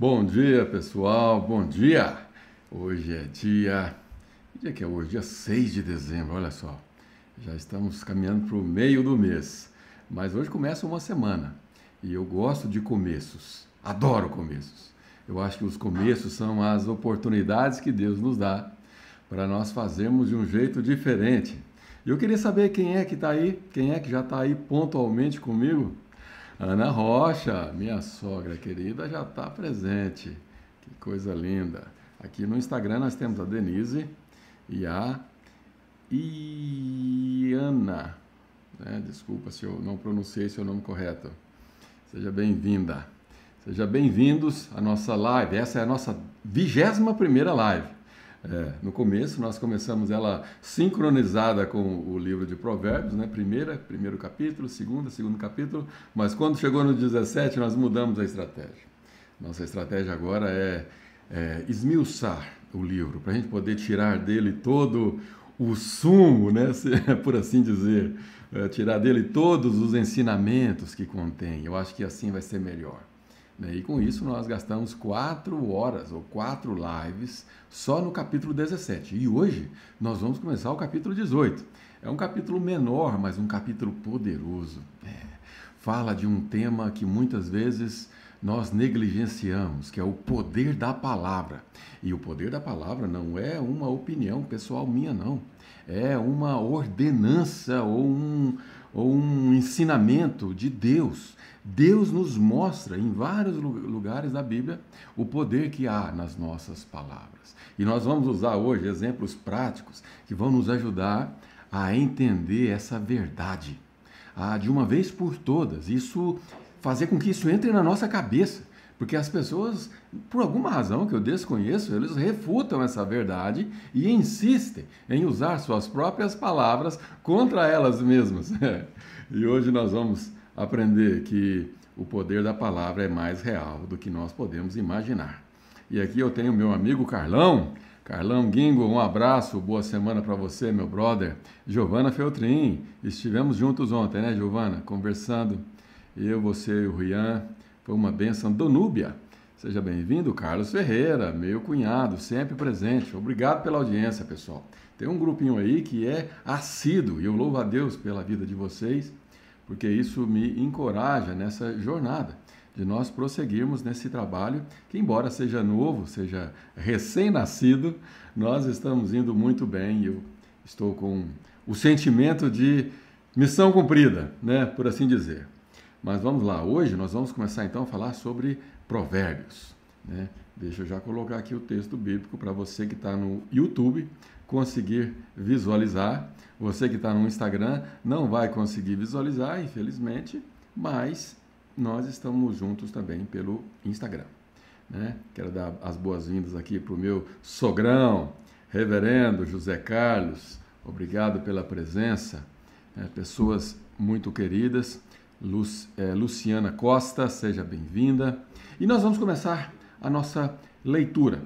Bom dia, pessoal. Bom dia. Hoje é dia. Que dia que é hoje? Dia 6 de dezembro, olha só. Já estamos caminhando para o meio do mês. Mas hoje começa uma semana. E eu gosto de começos. Adoro começos. Eu acho que os começos são as oportunidades que Deus nos dá para nós fazermos de um jeito diferente. E eu queria saber quem é que está aí, quem é que já está aí pontualmente comigo. Ana Rocha, minha sogra querida, já está presente. Que coisa linda. Aqui no Instagram nós temos a Denise e a Iana. Né? Desculpa se eu não pronunciei seu nome correto. Seja bem-vinda. Seja bem-vindos à nossa live. Essa é a nossa vigésima primeira live. É, no começo, nós começamos ela sincronizada com o livro de Provérbios, né? Primeira, primeiro capítulo, segunda, segundo capítulo, mas quando chegou no 17, nós mudamos a estratégia. Nossa estratégia agora é, é esmiuçar o livro, para a gente poder tirar dele todo o sumo, né? por assim dizer, é, tirar dele todos os ensinamentos que contém. Eu acho que assim vai ser melhor. Né? E com isso nós gastamos quatro horas ou quatro lives só no capítulo 17. E hoje nós vamos começar o capítulo 18. É um capítulo menor, mas um capítulo poderoso. É. Fala de um tema que muitas vezes nós negligenciamos, que é o poder da palavra. E o poder da palavra não é uma opinião pessoal minha, não. É uma ordenança ou um, ou um ensinamento de Deus Deus nos mostra em vários lugares da Bíblia o poder que há nas nossas palavras. E nós vamos usar hoje exemplos práticos que vão nos ajudar a entender essa verdade a, de uma vez por todas. Isso fazer com que isso entre na nossa cabeça. Porque as pessoas, por alguma razão que eu desconheço, eles refutam essa verdade e insistem em usar suas próprias palavras contra elas mesmas. e hoje nós vamos aprender que o poder da palavra é mais real do que nós podemos imaginar. E aqui eu tenho meu amigo Carlão. Carlão Guingo, um abraço, boa semana para você, meu brother. Giovana Feltrin, estivemos juntos ontem, né, Giovana? Conversando, eu, você e o Rian. Foi uma benção. Donúbia, seja bem-vindo. Carlos Ferreira, meu cunhado, sempre presente. Obrigado pela audiência, pessoal. Tem um grupinho aí que é assíduo e eu louvo a Deus pela vida de vocês porque isso me encoraja nessa jornada de nós prosseguirmos nesse trabalho, que embora seja novo, seja recém-nascido, nós estamos indo muito bem e eu estou com o sentimento de missão cumprida, né, por assim dizer. Mas vamos lá, hoje nós vamos começar então a falar sobre provérbios. Né? Deixa eu já colocar aqui o texto bíblico para você que está no YouTube conseguir visualizar. Você que está no Instagram não vai conseguir visualizar, infelizmente, mas nós estamos juntos também pelo Instagram. Né? Quero dar as boas-vindas aqui para o meu sogrão, reverendo José Carlos. Obrigado pela presença. Né? Pessoas muito queridas. Lu, é, Luciana Costa, seja bem-vinda. E nós vamos começar a nossa leitura,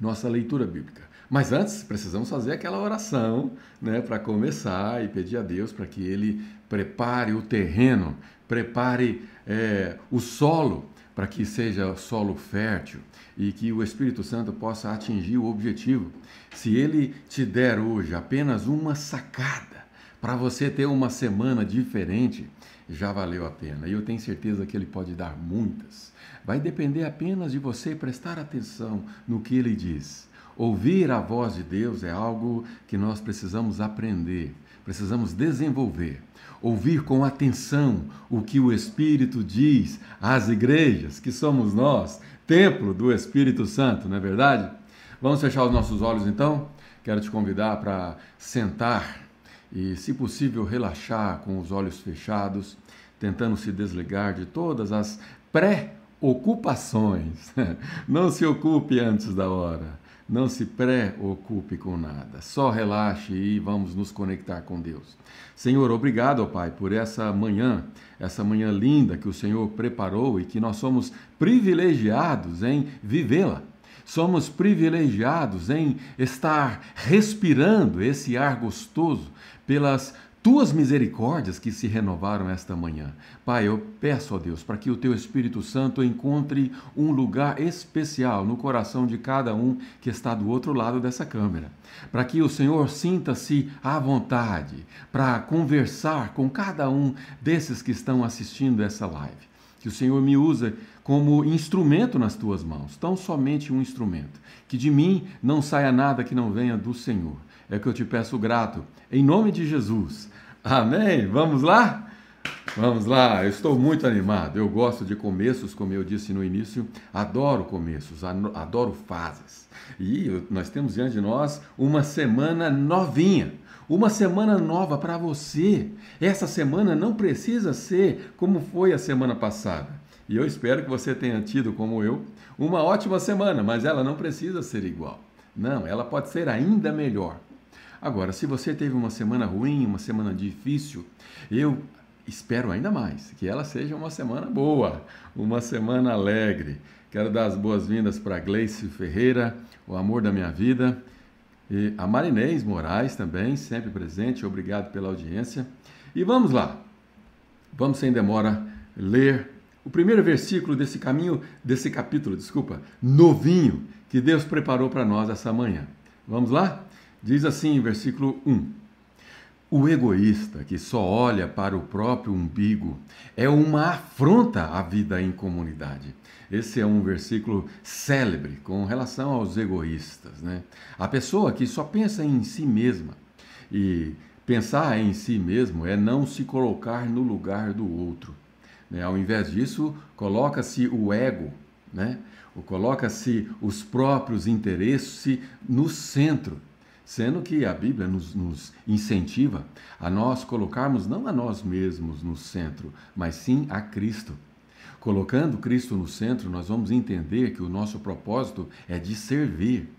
nossa leitura bíblica. Mas antes, precisamos fazer aquela oração né, para começar e pedir a Deus para que Ele prepare o terreno, prepare é, o solo, para que seja solo fértil e que o Espírito Santo possa atingir o objetivo. Se Ele te der hoje apenas uma sacada para você ter uma semana diferente, já valeu a pena. E eu tenho certeza que Ele pode dar muitas. Vai depender apenas de você prestar atenção no que Ele diz Ouvir a voz de Deus é algo que nós precisamos aprender, precisamos desenvolver. Ouvir com atenção o que o Espírito diz às igrejas, que somos nós, templo do Espírito Santo, não é verdade? Vamos fechar os nossos olhos então? Quero te convidar para sentar e, se possível, relaxar com os olhos fechados, tentando se desligar de todas as pré-ocupações. Não se ocupe antes da hora. Não se preocupe com nada, só relaxe e vamos nos conectar com Deus. Senhor, obrigado, Pai, por essa manhã, essa manhã linda que o Senhor preparou e que nós somos privilegiados em vivê-la. Somos privilegiados em estar respirando esse ar gostoso pelas tuas misericórdias que se renovaram esta manhã. Pai, eu peço a Deus para que o teu Espírito Santo encontre um lugar especial no coração de cada um que está do outro lado dessa câmera. Para que o Senhor sinta-se à vontade para conversar com cada um desses que estão assistindo essa live. Que o Senhor me use como instrumento nas tuas mãos, tão somente um instrumento. Que de mim não saia nada que não venha do Senhor. É que eu te peço grato, em nome de Jesus. Amém? Vamos lá? Vamos lá, eu estou muito animado. Eu gosto de começos, como eu disse no início, adoro começos, adoro fases. E nós temos diante de nós uma semana novinha, uma semana nova para você. Essa semana não precisa ser como foi a semana passada. E eu espero que você tenha tido, como eu, uma ótima semana, mas ela não precisa ser igual. Não, ela pode ser ainda melhor. Agora, se você teve uma semana ruim, uma semana difícil, eu espero ainda mais que ela seja uma semana boa, uma semana alegre. Quero dar as boas-vindas para Gleice Ferreira, o amor da minha vida, e a Marinês Moraes também, sempre presente. Obrigado pela audiência. E vamos lá. Vamos sem demora ler o primeiro versículo desse caminho, desse capítulo, desculpa, novinho que Deus preparou para nós essa manhã. Vamos lá? Diz assim, versículo 1: O egoísta que só olha para o próprio umbigo é uma afronta à vida em comunidade. Esse é um versículo célebre com relação aos egoístas. Né? A pessoa que só pensa em si mesma. E pensar em si mesmo é não se colocar no lugar do outro. Né? Ao invés disso, coloca-se o ego, né? coloca-se os próprios interesses no centro Sendo que a Bíblia nos, nos, incentiva a nós colocarmos não a nós mesmos no centro, mas sim a Cristo. Colocando Cristo no centro, nós vamos entender que o nosso propósito é de servir.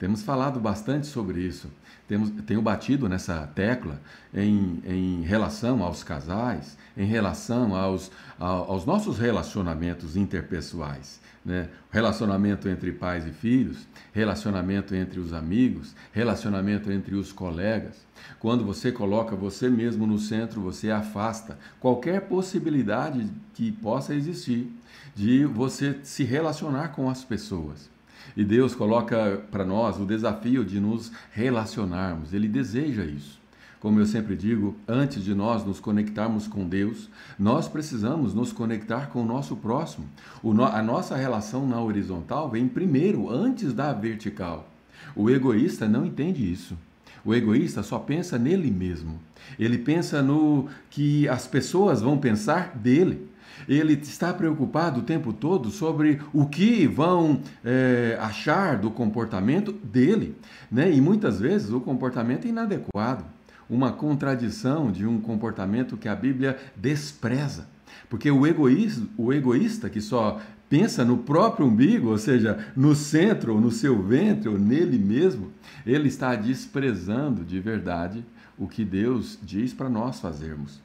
Temos falado bastante sobre isso. Temos, tenho batido nessa tecla em, em relação aos casais, em relação aos, aos nossos relacionamentos interpessoais né? relacionamento entre pais e filhos, relacionamento entre os amigos, relacionamento entre os colegas. Quando você coloca você mesmo no centro, você afasta qualquer possibilidade que possa existir de você se relacionar com as pessoas. E Deus coloca para nós o desafio de nos relacionarmos, Ele deseja isso. Como eu sempre digo, antes de nós nos conectarmos com Deus, nós precisamos nos conectar com o nosso próximo. O no, a nossa relação na horizontal vem primeiro, antes da vertical. O egoísta não entende isso. O egoísta só pensa nele mesmo. Ele pensa no que as pessoas vão pensar dele. Ele está preocupado o tempo todo sobre o que vão é, achar do comportamento dele. Né? E muitas vezes o comportamento é inadequado uma contradição de um comportamento que a Bíblia despreza. Porque o egoísta, o egoísta que só pensa no próprio umbigo, ou seja, no centro, no seu ventre, ou nele mesmo, ele está desprezando de verdade o que Deus diz para nós fazermos.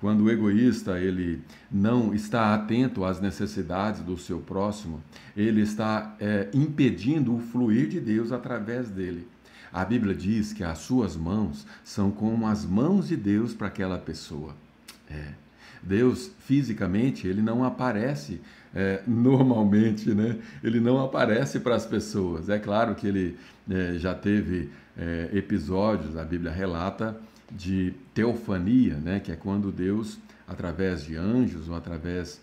Quando o egoísta ele não está atento às necessidades do seu próximo, ele está é, impedindo o fluir de Deus através dele. A Bíblia diz que as suas mãos são como as mãos de Deus para aquela pessoa. É. Deus, fisicamente, ele não aparece é, normalmente, né? Ele não aparece para as pessoas. É claro que ele é, já teve é, episódios, a Bíblia relata, de teofania, né? Que é quando Deus, através de anjos ou através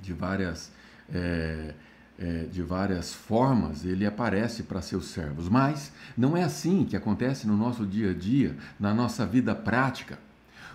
de várias é, é, de várias formas, ele aparece para seus servos. Mas não é assim que acontece no nosso dia a dia, na nossa vida prática.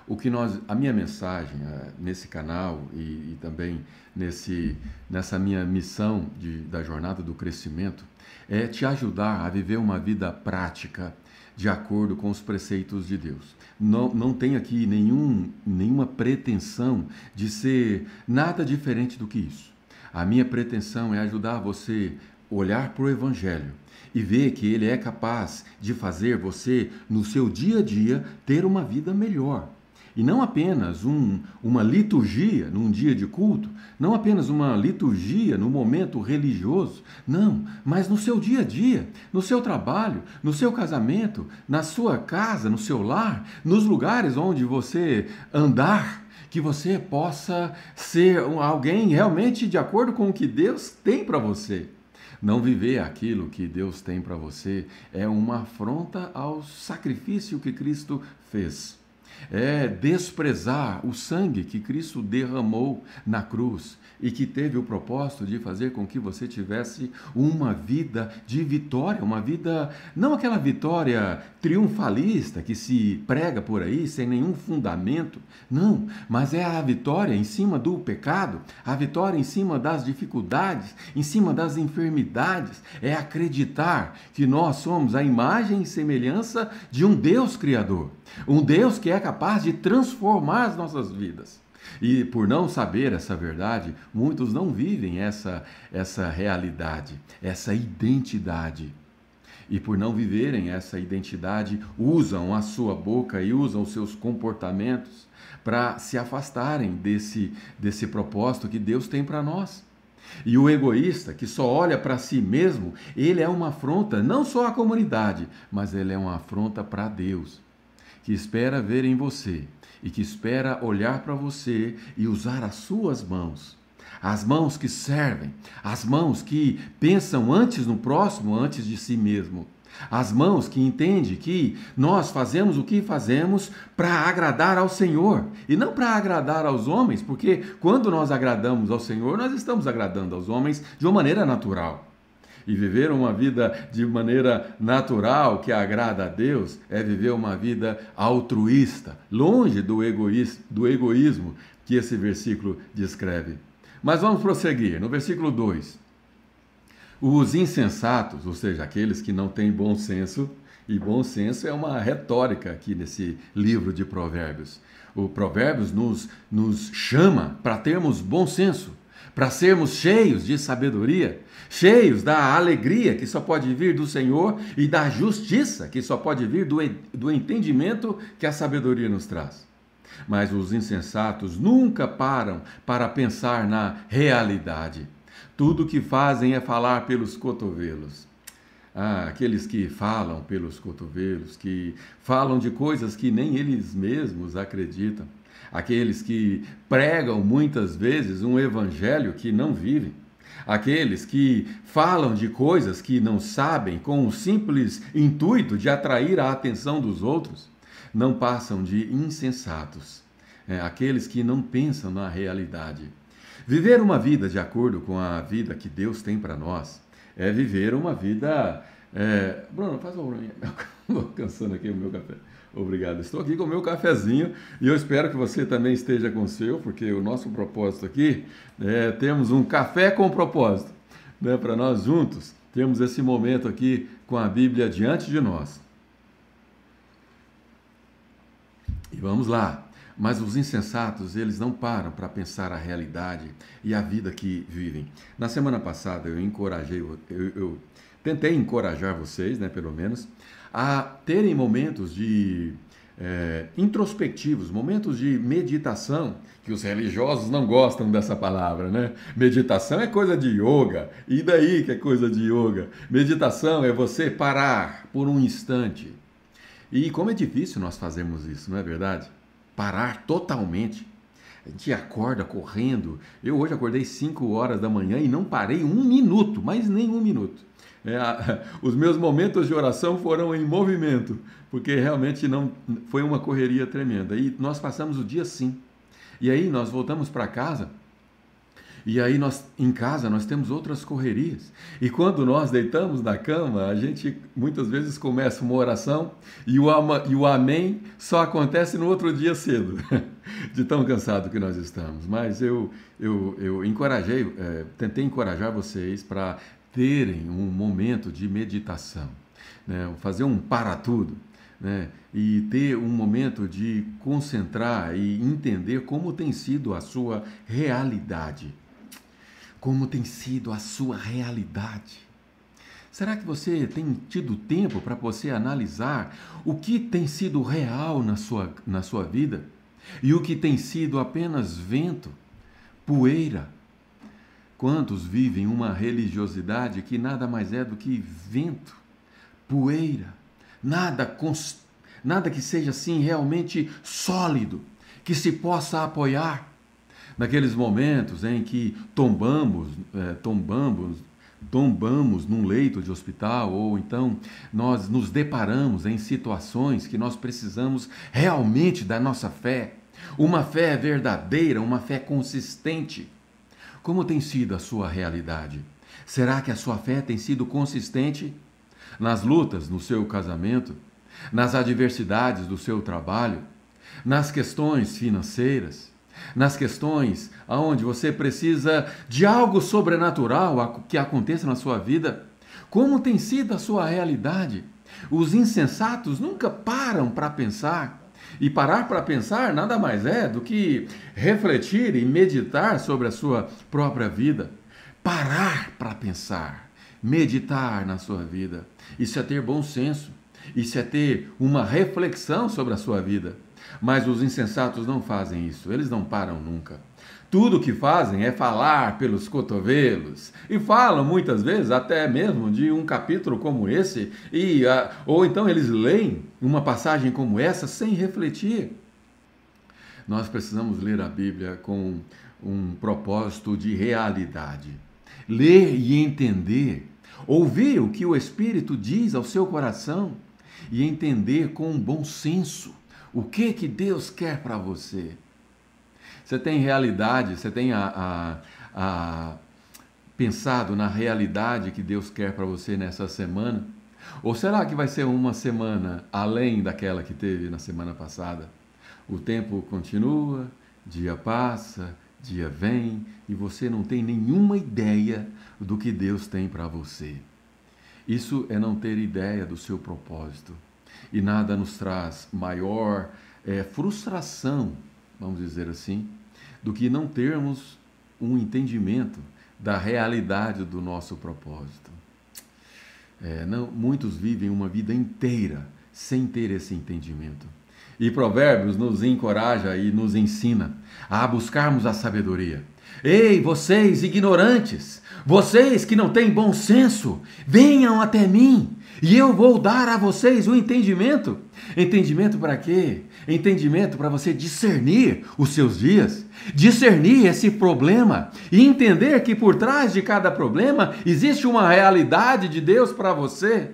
O que nós, a minha mensagem é, nesse canal e, e, também nesse, nessa minha missão de, da jornada do crescimento é te ajudar a viver uma vida prática de acordo com os preceitos de Deus. Não, não tem aqui nenhum, nenhuma pretensão de ser nada diferente do que isso. A minha pretensão é ajudar você a olhar para o Evangelho e ver que ele é capaz de fazer você, no seu dia a dia, ter uma vida melhor. E não apenas um, uma liturgia num dia de culto, não apenas uma liturgia no momento religioso, não, mas no seu dia a dia, no seu trabalho, no seu casamento, na sua casa, no seu lar, nos lugares onde você andar, que você possa ser alguém realmente de acordo com o que Deus tem para você. Não viver aquilo que Deus tem para você é uma afronta ao sacrifício que Cristo fez é desprezar o sangue que Cristo derramou na cruz e que teve o propósito de fazer com que você tivesse uma vida de vitória, uma vida, não aquela vitória triunfalista que se prega por aí sem nenhum fundamento, não, mas é a vitória em cima do pecado, a vitória em cima das dificuldades, em cima das enfermidades, é acreditar que nós somos a imagem e semelhança de um Deus Criador, um Deus que é capaz de transformar as nossas vidas. E por não saber essa verdade, muitos não vivem essa, essa realidade, essa identidade. E por não viverem essa identidade, usam a sua boca e usam os seus comportamentos para se afastarem desse, desse propósito que Deus tem para nós. E o egoísta, que só olha para si mesmo, ele é uma afronta não só à comunidade, mas ele é uma afronta para Deus, que espera ver em você e que espera olhar para você e usar as suas mãos. As mãos que servem, as mãos que pensam antes no próximo, antes de si mesmo. As mãos que entendem que nós fazemos o que fazemos para agradar ao Senhor e não para agradar aos homens, porque quando nós agradamos ao Senhor, nós estamos agradando aos homens de uma maneira natural. E viver uma vida de maneira natural que agrada a Deus é viver uma vida altruísta, longe do, egoísmo, do egoísmo que esse versículo descreve. Mas vamos prosseguir. No versículo 2. Os insensatos, ou seja, aqueles que não têm bom senso, e bom senso é uma retórica aqui nesse livro de Provérbios. O Provérbios nos, nos chama para termos bom senso, para sermos cheios de sabedoria, cheios da alegria que só pode vir do Senhor e da justiça que só pode vir do, do entendimento que a sabedoria nos traz. Mas os insensatos nunca param para pensar na realidade. Tudo que fazem é falar pelos cotovelos. Ah, aqueles que falam pelos cotovelos, que falam de coisas que nem eles mesmos acreditam. Aqueles que pregam muitas vezes um evangelho que não vivem aqueles que falam de coisas que não sabem com o simples intuito de atrair a atenção dos outros, não passam de insensatos, é, aqueles que não pensam na realidade. Viver uma vida de acordo com a vida que Deus tem para nós é viver uma vida. É... Bruno, faz uma Estou cansando aqui o meu café. Obrigado. Estou aqui com o meu cafezinho e eu espero que você também esteja com o seu, porque o nosso propósito aqui é temos um café com propósito, né, para nós juntos temos esse momento aqui com a Bíblia diante de nós. E vamos lá. Mas os insensatos, eles não param para pensar a realidade e a vida que vivem. Na semana passada eu encorajei, eu, eu tentei encorajar vocês, né, pelo menos, a terem momentos de é, introspectivos, momentos de meditação, que os religiosos não gostam dessa palavra, né? Meditação é coisa de yoga, e daí que é coisa de yoga? Meditação é você parar por um instante. E como é difícil nós fazermos isso, não é verdade? Parar totalmente. A gente acorda correndo. Eu hoje acordei 5 horas da manhã e não parei um minuto, mas nem um minuto. É, os meus momentos de oração foram em movimento, porque realmente não foi uma correria tremenda. E nós passamos o dia assim. E aí nós voltamos para casa. E aí nós em casa nós temos outras correrias. E quando nós deitamos na cama, a gente muitas vezes começa uma oração e o, ama, e o amém só acontece no outro dia cedo, de tão cansado que nós estamos. Mas eu eu, eu encorajei, é, tentei encorajar vocês para terem um momento de meditação, né? fazer um para tudo. Né? e ter um momento de concentrar e entender como tem sido a sua realidade. Como tem sido a sua realidade. Será que você tem tido tempo para você analisar o que tem sido real na sua, na sua vida? e o que tem sido apenas vento, poeira. Quantos vivem uma religiosidade que nada mais é do que vento, poeira, nada, nada que seja assim realmente sólido, que se possa apoiar naqueles momentos em que tombamos, é, tombamos, tombamos num leito de hospital ou então nós nos deparamos em situações que nós precisamos realmente da nossa fé, uma fé verdadeira, uma fé consistente. Como tem sido a sua realidade? Será que a sua fé tem sido consistente nas lutas no seu casamento, nas adversidades do seu trabalho, nas questões financeiras, nas questões aonde você precisa de algo sobrenatural que aconteça na sua vida? Como tem sido a sua realidade? Os insensatos nunca param para pensar. E parar para pensar nada mais é do que refletir e meditar sobre a sua própria vida. Parar para pensar, meditar na sua vida. Isso é ter bom senso. Isso é ter uma reflexão sobre a sua vida. Mas os insensatos não fazem isso, eles não param nunca. Tudo o que fazem é falar pelos cotovelos. E falam muitas vezes até mesmo de um capítulo como esse, e, uh, ou então eles leem uma passagem como essa sem refletir. Nós precisamos ler a Bíblia com um propósito de realidade. Ler e entender, ouvir o que o Espírito diz ao seu coração e entender com um bom senso o que que Deus quer para você. Você tem realidade, você tem a, a, a pensado na realidade que Deus quer para você nessa semana? Ou será que vai ser uma semana além daquela que teve na semana passada? O tempo continua, dia passa, dia vem e você não tem nenhuma ideia do que Deus tem para você. Isso é não ter ideia do seu propósito. E nada nos traz maior é, frustração, vamos dizer assim, do que não termos um entendimento da realidade do nosso propósito. É, não, muitos vivem uma vida inteira sem ter esse entendimento. E Provérbios nos encoraja e nos ensina a buscarmos a sabedoria. Ei, vocês ignorantes, vocês que não têm bom senso, venham até mim e eu vou dar a vocês o entendimento. Entendimento para quê? Entendimento para você discernir os seus dias, discernir esse problema e entender que por trás de cada problema existe uma realidade de Deus para você.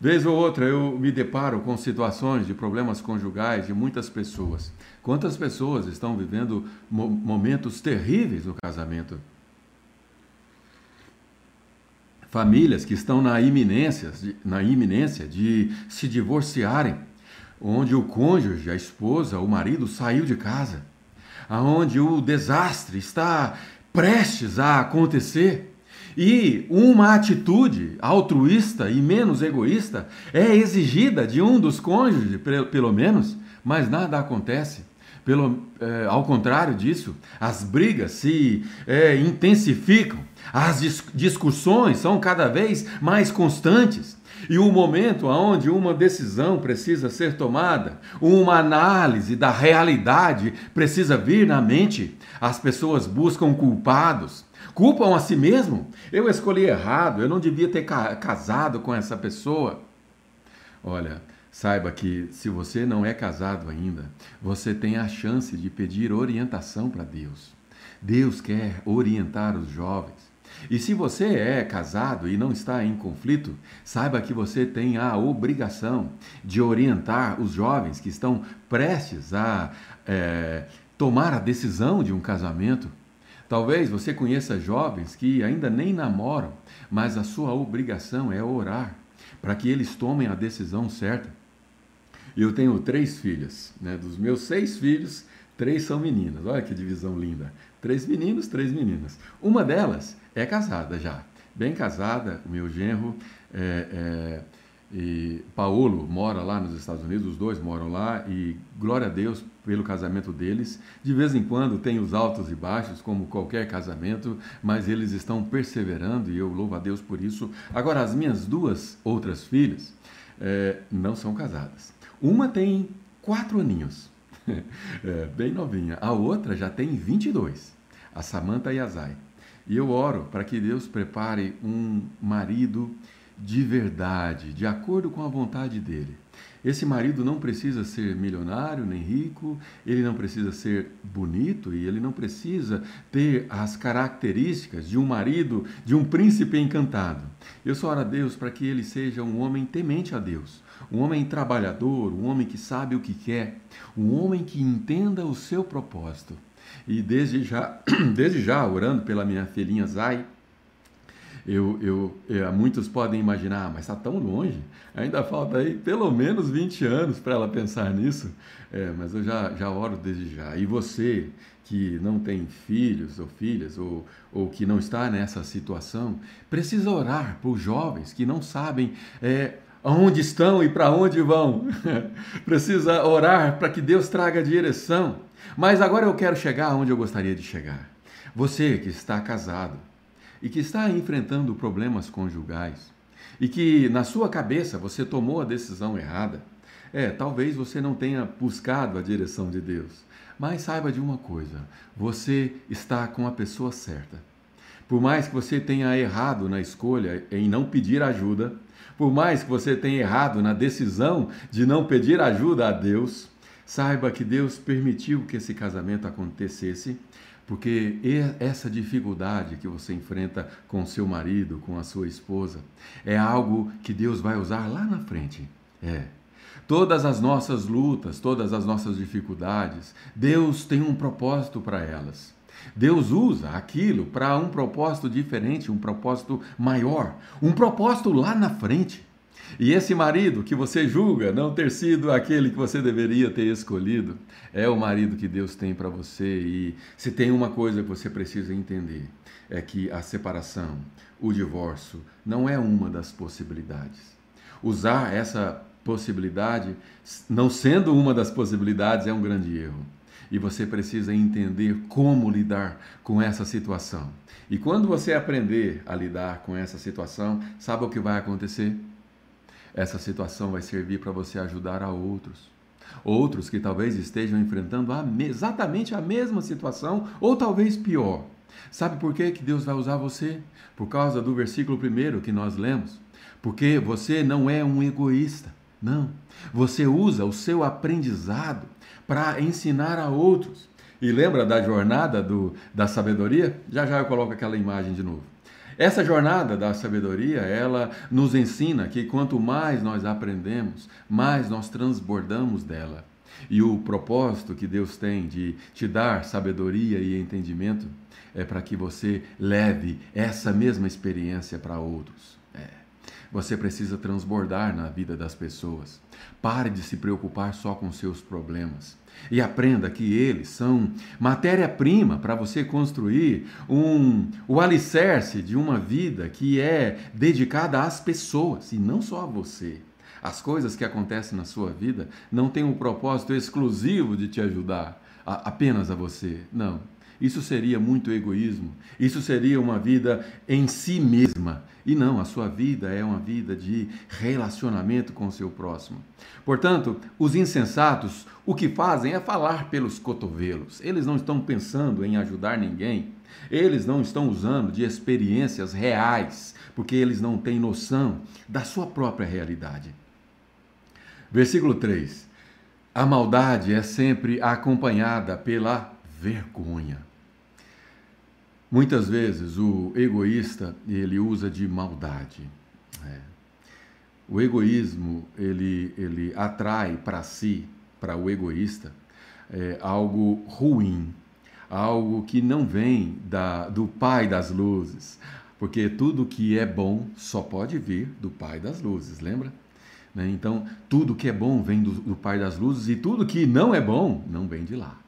Vez ou outra eu me deparo com situações de problemas conjugais de muitas pessoas. Quantas pessoas estão vivendo momentos terríveis no casamento? famílias que estão na iminência, na iminência de se divorciarem, onde o cônjuge, a esposa, o marido saiu de casa, aonde o desastre está prestes a acontecer. E uma atitude altruísta e menos egoísta é exigida de um dos cônjuges, pelo menos, mas nada acontece. Pelo, é, ao contrário disso, as brigas se é, intensificam, as dis discussões são cada vez mais constantes. E o momento onde uma decisão precisa ser tomada, uma análise da realidade precisa vir na mente, as pessoas buscam culpados, culpam a si mesmo. Eu escolhi errado, eu não devia ter ca casado com essa pessoa. Olha, Saiba que se você não é casado ainda, você tem a chance de pedir orientação para Deus. Deus quer orientar os jovens. E se você é casado e não está em conflito, saiba que você tem a obrigação de orientar os jovens que estão prestes a é, tomar a decisão de um casamento. Talvez você conheça jovens que ainda nem namoram, mas a sua obrigação é orar para que eles tomem a decisão certa. Eu tenho três filhas, né? Dos meus seis filhos, três são meninas. Olha que divisão linda. Três meninos, três meninas. Uma delas é casada já, bem casada. O meu genro é, é, e Paulo mora lá nos Estados Unidos, os dois moram lá e glória a Deus pelo casamento deles. De vez em quando tem os altos e baixos, como qualquer casamento, mas eles estão perseverando e eu louvo a Deus por isso. Agora, as minhas duas outras filhas é, não são casadas. Uma tem quatro aninhos. é, bem novinha. A outra já tem 22, a Samantha Yazai. E eu oro para que Deus prepare um marido de verdade, de acordo com a vontade dele. Esse marido não precisa ser milionário nem rico, ele não precisa ser bonito e ele não precisa ter as características de um marido, de um príncipe encantado. Eu só oro a Deus para que ele seja um homem temente a Deus, um homem trabalhador, um homem que sabe o que quer, um homem que entenda o seu propósito. E desde já, desde já orando pela minha filhinha Zai, eu, eu, eu, muitos podem imaginar, ah, mas está tão longe, ainda falta aí pelo menos 20 anos para ela pensar nisso. É, mas eu já, já oro desde já. E você que não tem filhos ou filhas, ou, ou que não está nessa situação, precisa orar por jovens que não sabem é, estão e para onde vão. precisa orar para que Deus traga direção. Mas agora eu quero chegar onde eu gostaria de chegar. Você que está casado, e que está enfrentando problemas conjugais e que na sua cabeça você tomou a decisão errada, é, talvez você não tenha buscado a direção de Deus. Mas saiba de uma coisa: você está com a pessoa certa. Por mais que você tenha errado na escolha em não pedir ajuda, por mais que você tenha errado na decisão de não pedir ajuda a Deus, saiba que Deus permitiu que esse casamento acontecesse porque essa dificuldade que você enfrenta com seu marido, com a sua esposa, é algo que Deus vai usar lá na frente. É. Todas as nossas lutas, todas as nossas dificuldades, Deus tem um propósito para elas. Deus usa aquilo para um propósito diferente, um propósito maior, um propósito lá na frente. E esse marido que você julga não ter sido aquele que você deveria ter escolhido, é o marido que Deus tem para você. E se tem uma coisa que você precisa entender, é que a separação, o divórcio, não é uma das possibilidades. Usar essa possibilidade, não sendo uma das possibilidades, é um grande erro. E você precisa entender como lidar com essa situação. E quando você aprender a lidar com essa situação, sabe o que vai acontecer? Essa situação vai servir para você ajudar a outros. Outros que talvez estejam enfrentando a exatamente a mesma situação, ou talvez pior. Sabe por que, que Deus vai usar você? Por causa do versículo primeiro que nós lemos. Porque você não é um egoísta. Não. Você usa o seu aprendizado para ensinar a outros. E lembra da jornada do, da sabedoria? Já já eu coloco aquela imagem de novo. Essa jornada da sabedoria, ela nos ensina que quanto mais nós aprendemos, mais nós transbordamos dela. E o propósito que Deus tem de te dar sabedoria e entendimento é para que você leve essa mesma experiência para outros. É. Você precisa transbordar na vida das pessoas. Pare de se preocupar só com seus problemas e aprenda que eles são matéria-prima para você construir um, o alicerce de uma vida que é dedicada às pessoas e não só a você. As coisas que acontecem na sua vida não têm um propósito exclusivo de te ajudar a, apenas a você. Não. Isso seria muito egoísmo. Isso seria uma vida em si mesma. E não, a sua vida é uma vida de relacionamento com o seu próximo. Portanto, os insensatos, o que fazem é falar pelos cotovelos. Eles não estão pensando em ajudar ninguém. Eles não estão usando de experiências reais, porque eles não têm noção da sua própria realidade. Versículo 3. A maldade é sempre acompanhada pela vergonha. Muitas vezes o egoísta ele usa de maldade. É. O egoísmo ele, ele atrai para si, para o egoísta, é, algo ruim, algo que não vem da, do Pai das Luzes, porque tudo que é bom só pode vir do Pai das Luzes, lembra? Né? Então, tudo que é bom vem do, do Pai das Luzes e tudo que não é bom não vem de lá.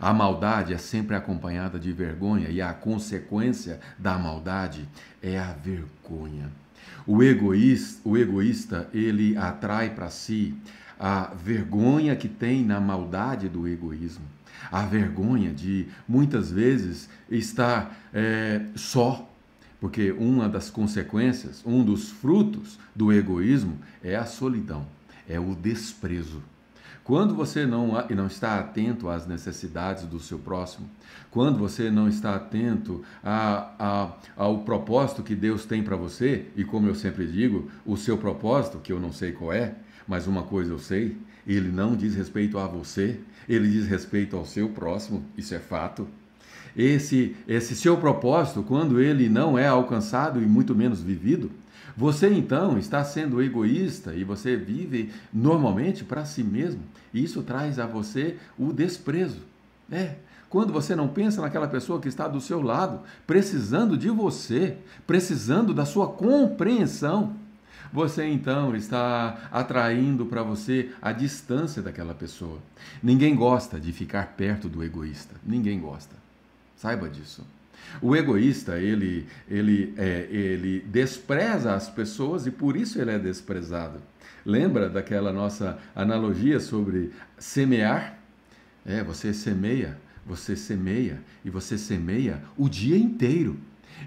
A maldade é sempre acompanhada de vergonha e a consequência da maldade é a vergonha. O egoísta, o egoísta ele atrai para si a vergonha que tem na maldade do egoísmo. A vergonha de muitas vezes estar é, só, porque uma das consequências, um dos frutos do egoísmo é a solidão, é o desprezo. Quando você não, não está atento às necessidades do seu próximo, quando você não está atento a, a, ao propósito que Deus tem para você, e como eu sempre digo, o seu propósito, que eu não sei qual é, mas uma coisa eu sei, ele não diz respeito a você, ele diz respeito ao seu próximo, isso é fato. Esse, esse seu propósito, quando ele não é alcançado e muito menos vivido, você então está sendo egoísta e você vive normalmente para si mesmo. E isso traz a você o desprezo. É, quando você não pensa naquela pessoa que está do seu lado, precisando de você, precisando da sua compreensão, você então está atraindo para você a distância daquela pessoa. Ninguém gosta de ficar perto do egoísta. Ninguém gosta. Saiba disso. O egoísta, ele, ele, é, ele despreza as pessoas e por isso ele é desprezado. Lembra daquela nossa analogia sobre semear? É, você semeia, você semeia e você semeia o dia inteiro.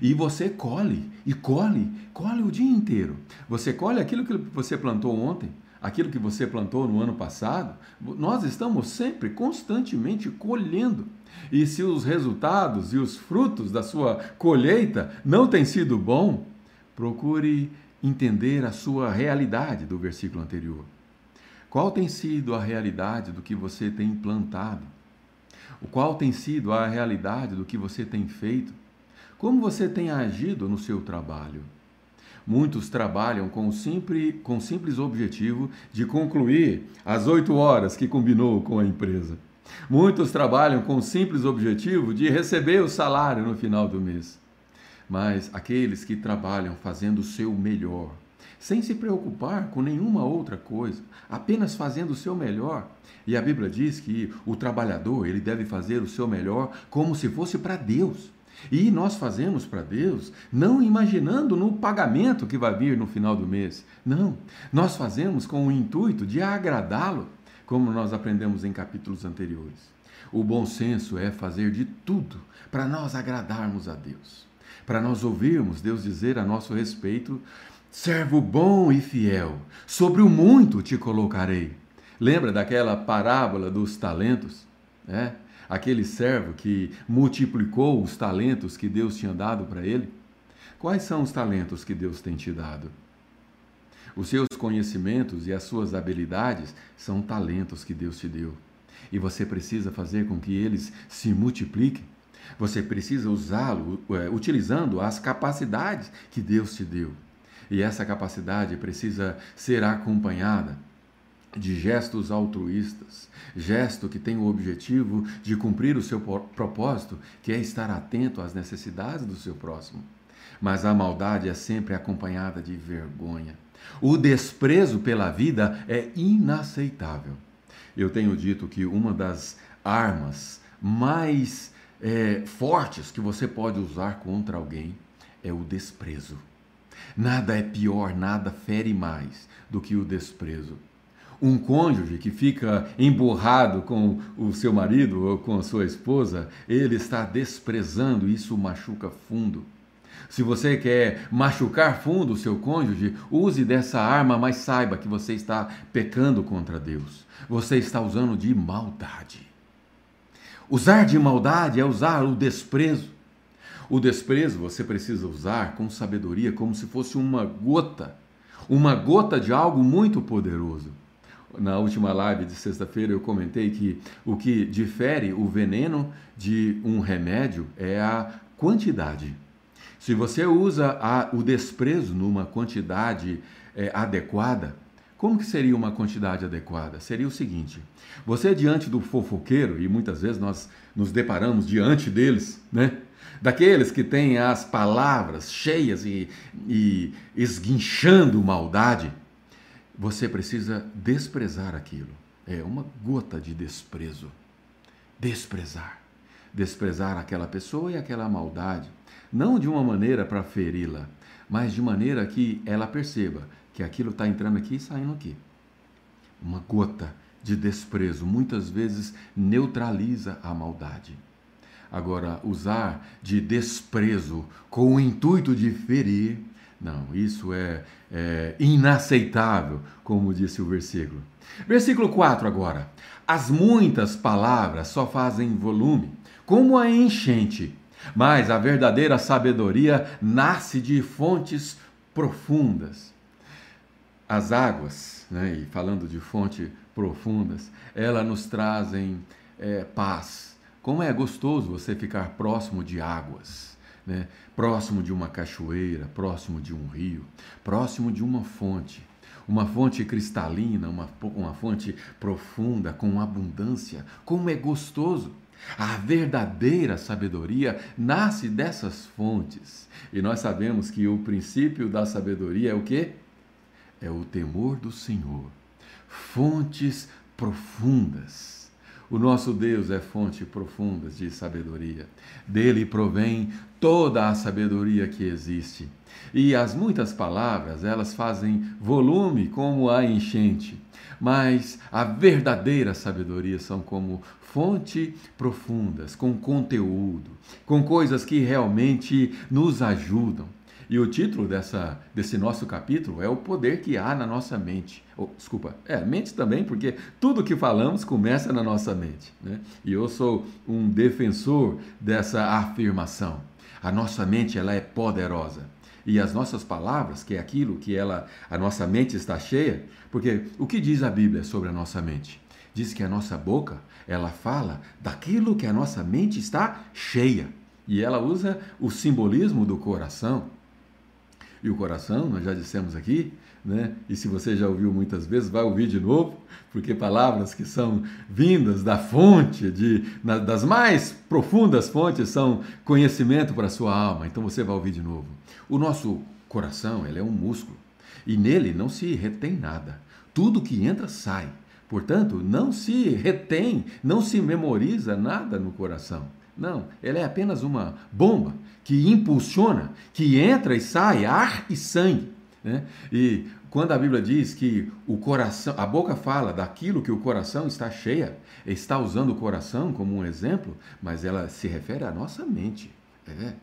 E você colhe, e colhe, colhe o dia inteiro. Você colhe aquilo que você plantou ontem, aquilo que você plantou no ano passado. Nós estamos sempre, constantemente colhendo. E se os resultados e os frutos da sua colheita não têm sido bom, procure entender a sua realidade do versículo anterior. Qual tem sido a realidade do que você tem plantado? Qual tem sido a realidade do que você tem feito? Como você tem agido no seu trabalho? Muitos trabalham com o simples, com simples objetivo de concluir as oito horas que combinou com a empresa. Muitos trabalham com o simples objetivo de receber o salário no final do mês. Mas aqueles que trabalham fazendo o seu melhor, sem se preocupar com nenhuma outra coisa, apenas fazendo o seu melhor. E a Bíblia diz que o trabalhador, ele deve fazer o seu melhor como se fosse para Deus. E nós fazemos para Deus não imaginando no pagamento que vai vir no final do mês. Não, nós fazemos com o intuito de agradá-lo, como nós aprendemos em capítulos anteriores. O bom senso é fazer de tudo para nós agradarmos a Deus, para nós ouvirmos Deus dizer a nosso respeito: servo bom e fiel, sobre o muito te colocarei. Lembra daquela parábola dos talentos? É? Aquele servo que multiplicou os talentos que Deus tinha dado para ele? Quais são os talentos que Deus tem te dado? Os seus conhecimentos e as suas habilidades são talentos que Deus te deu. E você precisa fazer com que eles se multipliquem. Você precisa usá-lo é, utilizando as capacidades que Deus te deu. E essa capacidade precisa ser acompanhada de gestos altruístas, gesto que tem o objetivo de cumprir o seu propósito, que é estar atento às necessidades do seu próximo. Mas a maldade é sempre acompanhada de vergonha. O desprezo pela vida é inaceitável. Eu tenho dito que uma das armas mais é, fortes que você pode usar contra alguém é o desprezo. Nada é pior, nada fere mais do que o desprezo um cônjuge que fica emburrado com o seu marido ou com a sua esposa, ele está desprezando, isso machuca fundo. Se você quer machucar fundo o seu cônjuge, use dessa arma, mas saiba que você está pecando contra Deus. Você está usando de maldade. Usar de maldade é usar o desprezo. O desprezo você precisa usar com sabedoria, como se fosse uma gota, uma gota de algo muito poderoso na última live de sexta-feira eu comentei que o que difere o veneno de um remédio é a quantidade. Se você usa a, o desprezo numa quantidade é, adequada, como que seria uma quantidade adequada? Seria o seguinte: você diante do fofoqueiro, e muitas vezes nós nos deparamos diante deles, né? Daqueles que têm as palavras cheias e, e esguinchando maldade, você precisa desprezar aquilo. É uma gota de desprezo. Desprezar. Desprezar aquela pessoa e aquela maldade. Não de uma maneira para feri-la, mas de maneira que ela perceba que aquilo está entrando aqui e saindo aqui. Uma gota de desprezo muitas vezes neutraliza a maldade. Agora, usar de desprezo com o intuito de ferir Não, isso é, é inaceitável, como disse o versículo. Versículo 4 agora. As muitas palavras só fazem volume, como a enchente, mas a verdadeira sabedoria nasce de fontes profundas. As águas, né, e falando de fontes profundas, elas nos trazem é, paz. Como é gostoso você ficar próximo de águas, né? próximo de uma cachoeira, próximo de um rio, próximo de uma fonte uma fonte cristalina, uma, uma fonte profunda, com abundância. Como é gostoso! A verdadeira sabedoria nasce dessas fontes. E nós sabemos que o princípio da sabedoria é o que? É o temor do Senhor. Fontes profundas. O nosso Deus é fonte profunda de sabedoria. Dele provém toda a sabedoria que existe. E as muitas palavras, elas fazem volume como a enchente, mas a verdadeira sabedoria são como fonte profundas, com conteúdo, com coisas que realmente nos ajudam. E o título dessa, desse nosso capítulo é o poder que há na nossa mente. Oh, desculpa, é, mente também, porque tudo que falamos começa na nossa mente. Né? E eu sou um defensor dessa afirmação. A nossa mente ela é poderosa e as nossas palavras, que é aquilo que ela, a nossa mente está cheia, porque o que diz a Bíblia sobre a nossa mente? Diz que a nossa boca, ela fala daquilo que a nossa mente está cheia. E ela usa o simbolismo do coração. E o coração, nós já dissemos aqui, né? E se você já ouviu muitas vezes, vai ouvir de novo, porque palavras que são vindas da fonte, de, na, das mais profundas fontes, são conhecimento para a sua alma. Então você vai ouvir de novo. O nosso coração, ele é um músculo e nele não se retém nada. Tudo que entra sai. Portanto, não se retém, não se memoriza nada no coração. Não, ele é apenas uma bomba que impulsiona, que entra e sai ar e sangue. Né? E quando a Bíblia diz que o coração, a boca fala daquilo que o coração está cheia, está usando o coração como um exemplo, mas ela se refere à nossa mente. É.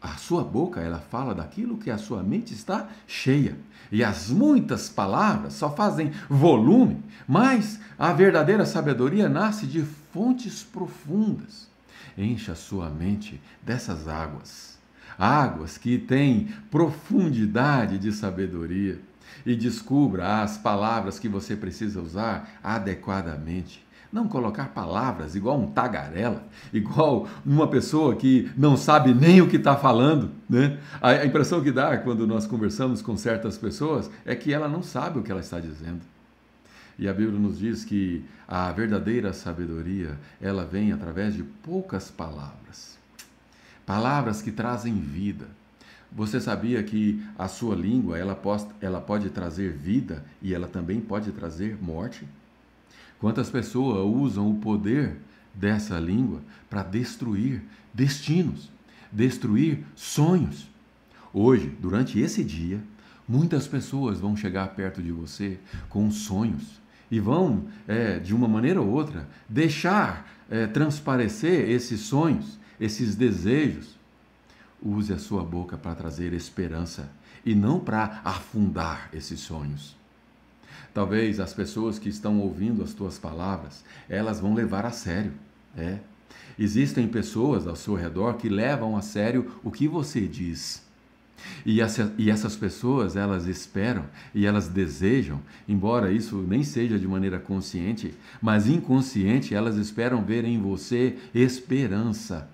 A sua boca, ela fala daquilo que a sua mente está cheia. E as muitas palavras só fazem volume, mas a verdadeira sabedoria nasce de fontes profundas. Encha a sua mente dessas águas águas que têm profundidade de sabedoria e descubra as palavras que você precisa usar adequadamente. Não colocar palavras igual um tagarela, igual uma pessoa que não sabe nem o que está falando. Né? A impressão que dá quando nós conversamos com certas pessoas é que ela não sabe o que ela está dizendo. E a Bíblia nos diz que a verdadeira sabedoria, ela vem através de poucas palavras palavras que trazem vida. Você sabia que a sua língua ela pode, ela pode trazer vida e ela também pode trazer morte? Quantas pessoas usam o poder dessa língua para destruir destinos, destruir sonhos? Hoje, durante esse dia, muitas pessoas vão chegar perto de você com sonhos e vão, é, de uma maneira ou outra, deixar é, transparecer esses sonhos esses desejos, use a sua boca para trazer esperança e não para afundar esses sonhos. Talvez as pessoas que estão ouvindo as tuas palavras, elas vão levar a sério. É. Existem pessoas ao seu redor que levam a sério o que você diz. E, essa, e essas pessoas, elas esperam e elas desejam, embora isso nem seja de maneira consciente, mas inconsciente, elas esperam ver em você esperança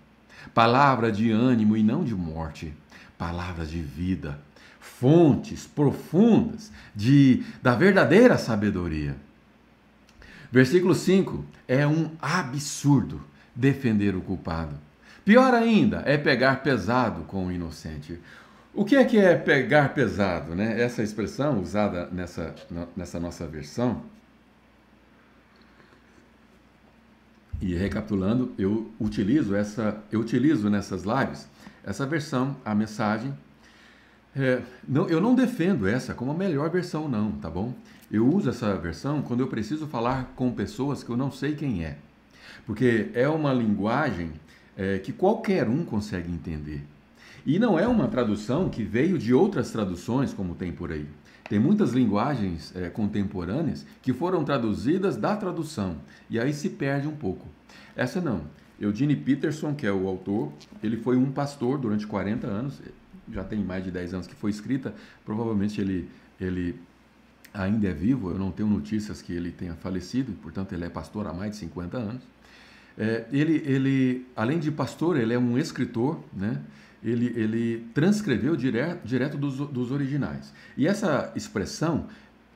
palavra de ânimo e não de morte, palavras de vida, fontes profundas de, da verdadeira sabedoria. Versículo 5: é um absurdo defender o culpado. Pior ainda é pegar pesado com o inocente. O que é que é pegar pesado? Né? Essa expressão usada nessa, nessa nossa versão E recapitulando, eu utilizo essa, eu utilizo nessas lives essa versão, a mensagem. É, não, eu não defendo essa como a melhor versão, não, tá bom? Eu uso essa versão quando eu preciso falar com pessoas que eu não sei quem é, porque é uma linguagem é, que qualquer um consegue entender. E não é uma tradução que veio de outras traduções, como tem por aí. Tem muitas linguagens é, contemporâneas que foram traduzidas da tradução, e aí se perde um pouco. Essa não. Eugene Peterson, que é o autor, ele foi um pastor durante 40 anos, já tem mais de 10 anos que foi escrita, provavelmente ele, ele ainda é vivo, eu não tenho notícias que ele tenha falecido, portanto ele é pastor há mais de 50 anos. É, ele, ele, além de pastor, ele é um escritor, né? Ele, ele transcreveu direto, direto dos, dos originais. E essa expressão,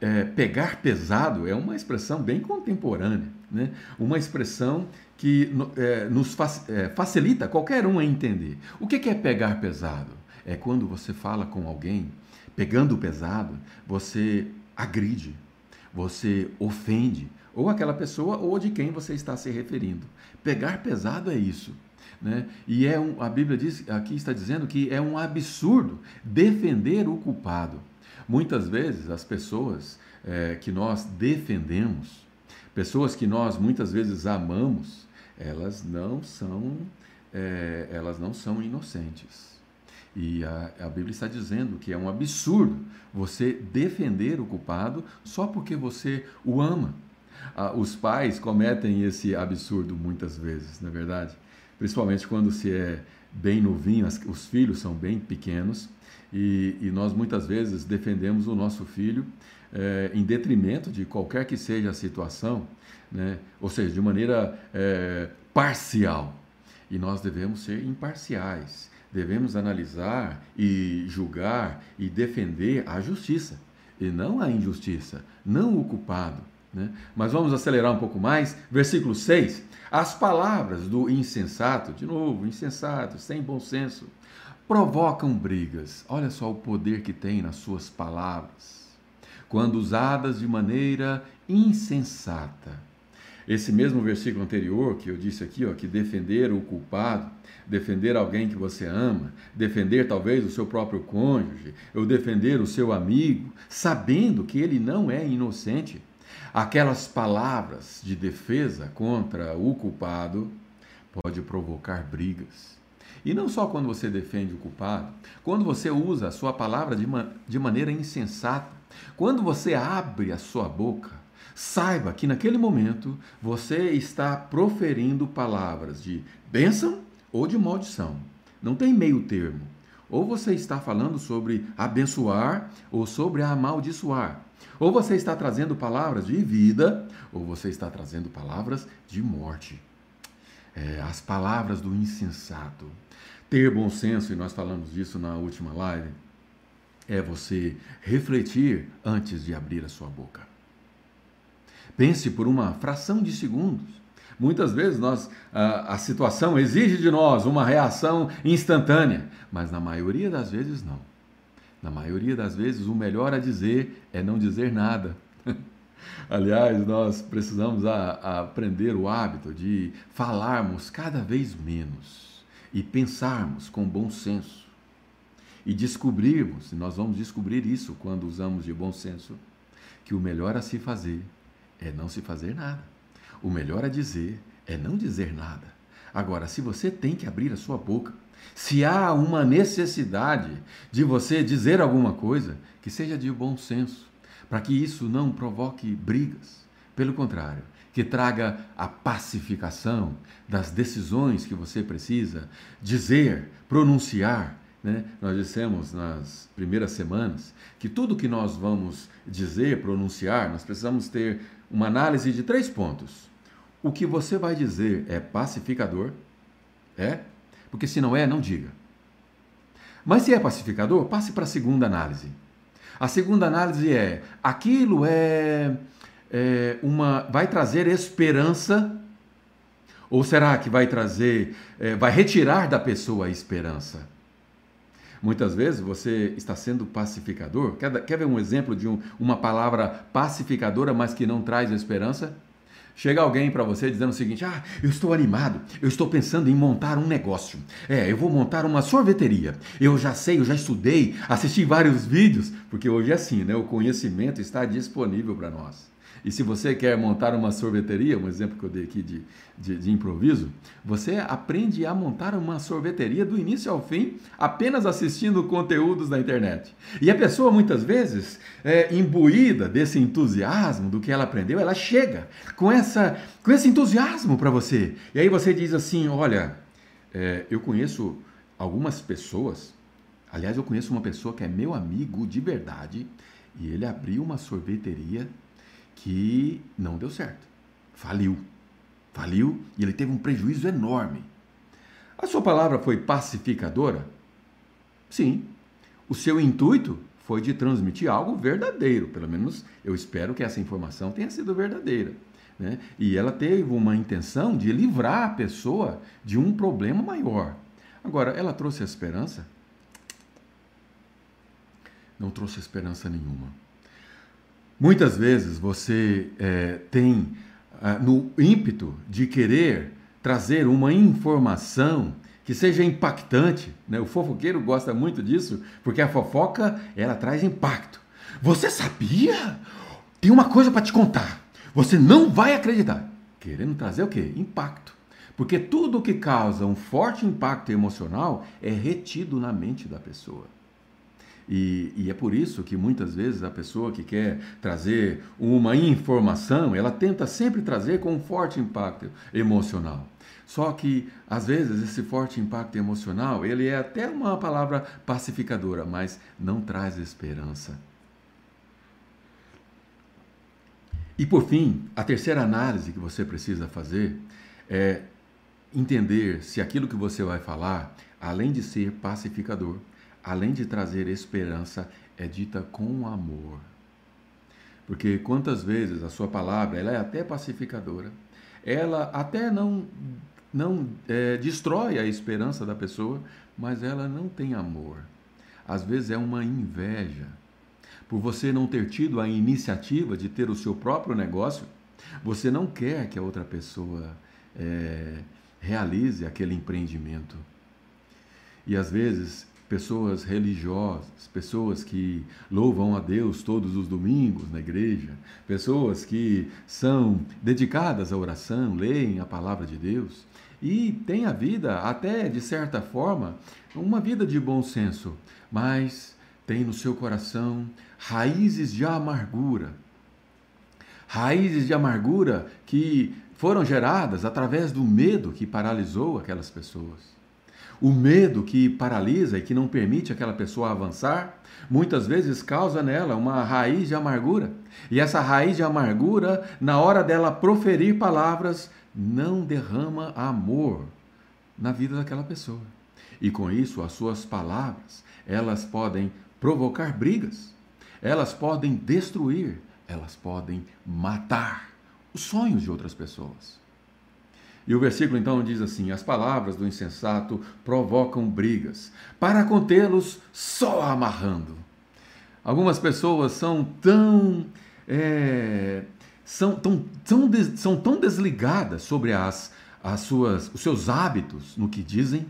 é, pegar pesado, é uma expressão bem contemporânea, né? uma expressão que é, nos é, facilita qualquer um a entender. O que é pegar pesado? É quando você fala com alguém, pegando pesado, você agride, você ofende, ou aquela pessoa ou de quem você está se referindo. Pegar pesado é isso. Né? E é um, a Bíblia diz, aqui está dizendo que é um absurdo defender o culpado. Muitas vezes as pessoas é, que nós defendemos, pessoas que nós muitas vezes amamos, elas não são, é, elas não são inocentes. E a, a, Bíblia está dizendo que é um absurdo você defender o culpado só porque você o ama. Ah, os pais cometem esse absurdo muitas vezes, na é verdade principalmente quando se é bem novinho, os filhos são bem pequenos e, e nós muitas vezes defendemos o nosso filho é, em detrimento de qualquer que seja a situação, né? ou seja, de maneira é, parcial. E nós devemos ser imparciais, devemos analisar e julgar e defender a justiça e não a injustiça, não o culpado. Né? Mas vamos acelerar um pouco mais. Versículo 6. As palavras do insensato, de novo, insensato, sem bom senso, provocam brigas. Olha só o poder que tem nas suas palavras. Quando usadas de maneira insensata. Esse mesmo versículo anterior que eu disse aqui, ó, que defender o culpado, defender alguém que você ama, defender talvez o seu próprio cônjuge, ou defender o seu amigo, sabendo que ele não é inocente Aquelas palavras de defesa contra o culpado pode provocar brigas. E não só quando você defende o culpado, quando você usa a sua palavra de, ma de maneira insensata, quando você abre a sua boca, saiba que naquele momento você está proferindo palavras de bênção ou de maldição. Não tem meio termo. Ou você está falando sobre abençoar ou sobre amaldiçoar. Ou você está trazendo palavras de vida, ou você está trazendo palavras de morte. É, as palavras do insensato. Ter bom senso, e nós falamos disso na última live, é você refletir antes de abrir a sua boca. Pense por uma fração de segundos. Muitas vezes nós, a, a situação exige de nós uma reação instantânea, mas na maioria das vezes não. Na maioria das vezes, o melhor a dizer é não dizer nada. Aliás, nós precisamos a, a aprender o hábito de falarmos cada vez menos e pensarmos com bom senso. E descobrirmos, e nós vamos descobrir isso quando usamos de bom senso, que o melhor a se fazer é não se fazer nada. O melhor a dizer é não dizer nada. Agora, se você tem que abrir a sua boca se há uma necessidade de você dizer alguma coisa, que seja de bom senso, para que isso não provoque brigas. Pelo contrário, que traga a pacificação das decisões que você precisa dizer, pronunciar. Né? Nós dissemos nas primeiras semanas que tudo que nós vamos dizer, pronunciar, nós precisamos ter uma análise de três pontos. O que você vai dizer é pacificador? É? Porque se não é, não diga. Mas se é pacificador, passe para a segunda análise. A segunda análise é: aquilo é, é uma. vai trazer esperança? Ou será que vai trazer, é, vai retirar da pessoa a esperança? Muitas vezes você está sendo pacificador. Quer, quer ver um exemplo de um, uma palavra pacificadora, mas que não traz esperança? Chega alguém para você dizendo o seguinte: Ah, eu estou animado, eu estou pensando em montar um negócio. É, eu vou montar uma sorveteria. Eu já sei, eu já estudei, assisti vários vídeos, porque hoje é assim, né? O conhecimento está disponível para nós. E se você quer montar uma sorveteria, um exemplo que eu dei aqui de, de, de, improviso, você aprende a montar uma sorveteria do início ao fim, apenas assistindo conteúdos na internet. E a pessoa, muitas vezes, é, imbuída desse entusiasmo do que ela aprendeu, ela chega com, essa, com esse entusiasmo para você. E aí você diz assim: Olha, é, eu conheço algumas pessoas, aliás, eu conheço uma pessoa que é meu amigo de verdade, e ele abriu uma sorveteria que não deu certo. Faliu. Faliu e ele teve um prejuízo enorme. A sua palavra foi pacificadora? Sim. O seu intuito foi de transmitir algo verdadeiro. Pelo menos eu espero que essa informação tenha sido verdadeira. Né? E ela teve uma intenção de livrar a pessoa de um problema maior. Agora, ela trouxe esperança? Não trouxe esperança nenhuma. Muitas vezes você é, tem ah, no ímpeto de querer trazer uma informação que seja impactante, né? O fofoqueiro gosta muito disso, porque a fofoca ela traz impacto. Você sabia? Tem uma coisa para te contar. Você não vai acreditar. Querendo trazer o quê? Impacto. Porque tudo que causa um forte impacto emocional é retido na mente da pessoa. E, e, é por isso que muitas vezes a pessoa que quer trazer uma informação, ela tenta sempre trazer com um forte impacto emocional. Só que, às vezes, esse forte impacto emocional, ele é até uma palavra pacificadora, mas não traz esperança. E por fim, a terceira análise que você precisa fazer é entender se aquilo que você vai falar, além de ser pacificador, além de trazer esperança, é dita com amor. Porque quantas vezes a sua palavra ela é até pacificadora, ela até não, não é, destrói a esperança da pessoa, mas ela não tem amor. Às vezes é uma inveja. Por você não ter tido a iniciativa de ter o seu próprio negócio, você não quer que a outra pessoa é, realize aquele empreendimento. E às vezes pessoas religiosas, pessoas que louvam a Deus todos os domingos na igreja, pessoas que são dedicadas à oração, leem a palavra de Deus e têm a vida, até de certa forma, uma vida de bom senso, mas tem no seu coração raízes de amargura. Raízes de amargura que foram geradas através do medo que paralisou aquelas pessoas. O medo que paralisa e que não permite aquela pessoa avançar, muitas vezes causa nela uma raiz de amargura. E essa raiz de amargura, na hora dela proferir palavras, não derrama amor na vida daquela pessoa. E com isso, as suas palavras, elas podem provocar brigas, elas podem destruir, elas podem matar os sonhos de outras pessoas. E o versículo então diz assim: As palavras do insensato provocam brigas, para contê-los só amarrando. Algumas pessoas são tão. É, são, tão, tão, são tão desligadas sobre as, as suas, os seus hábitos no que dizem,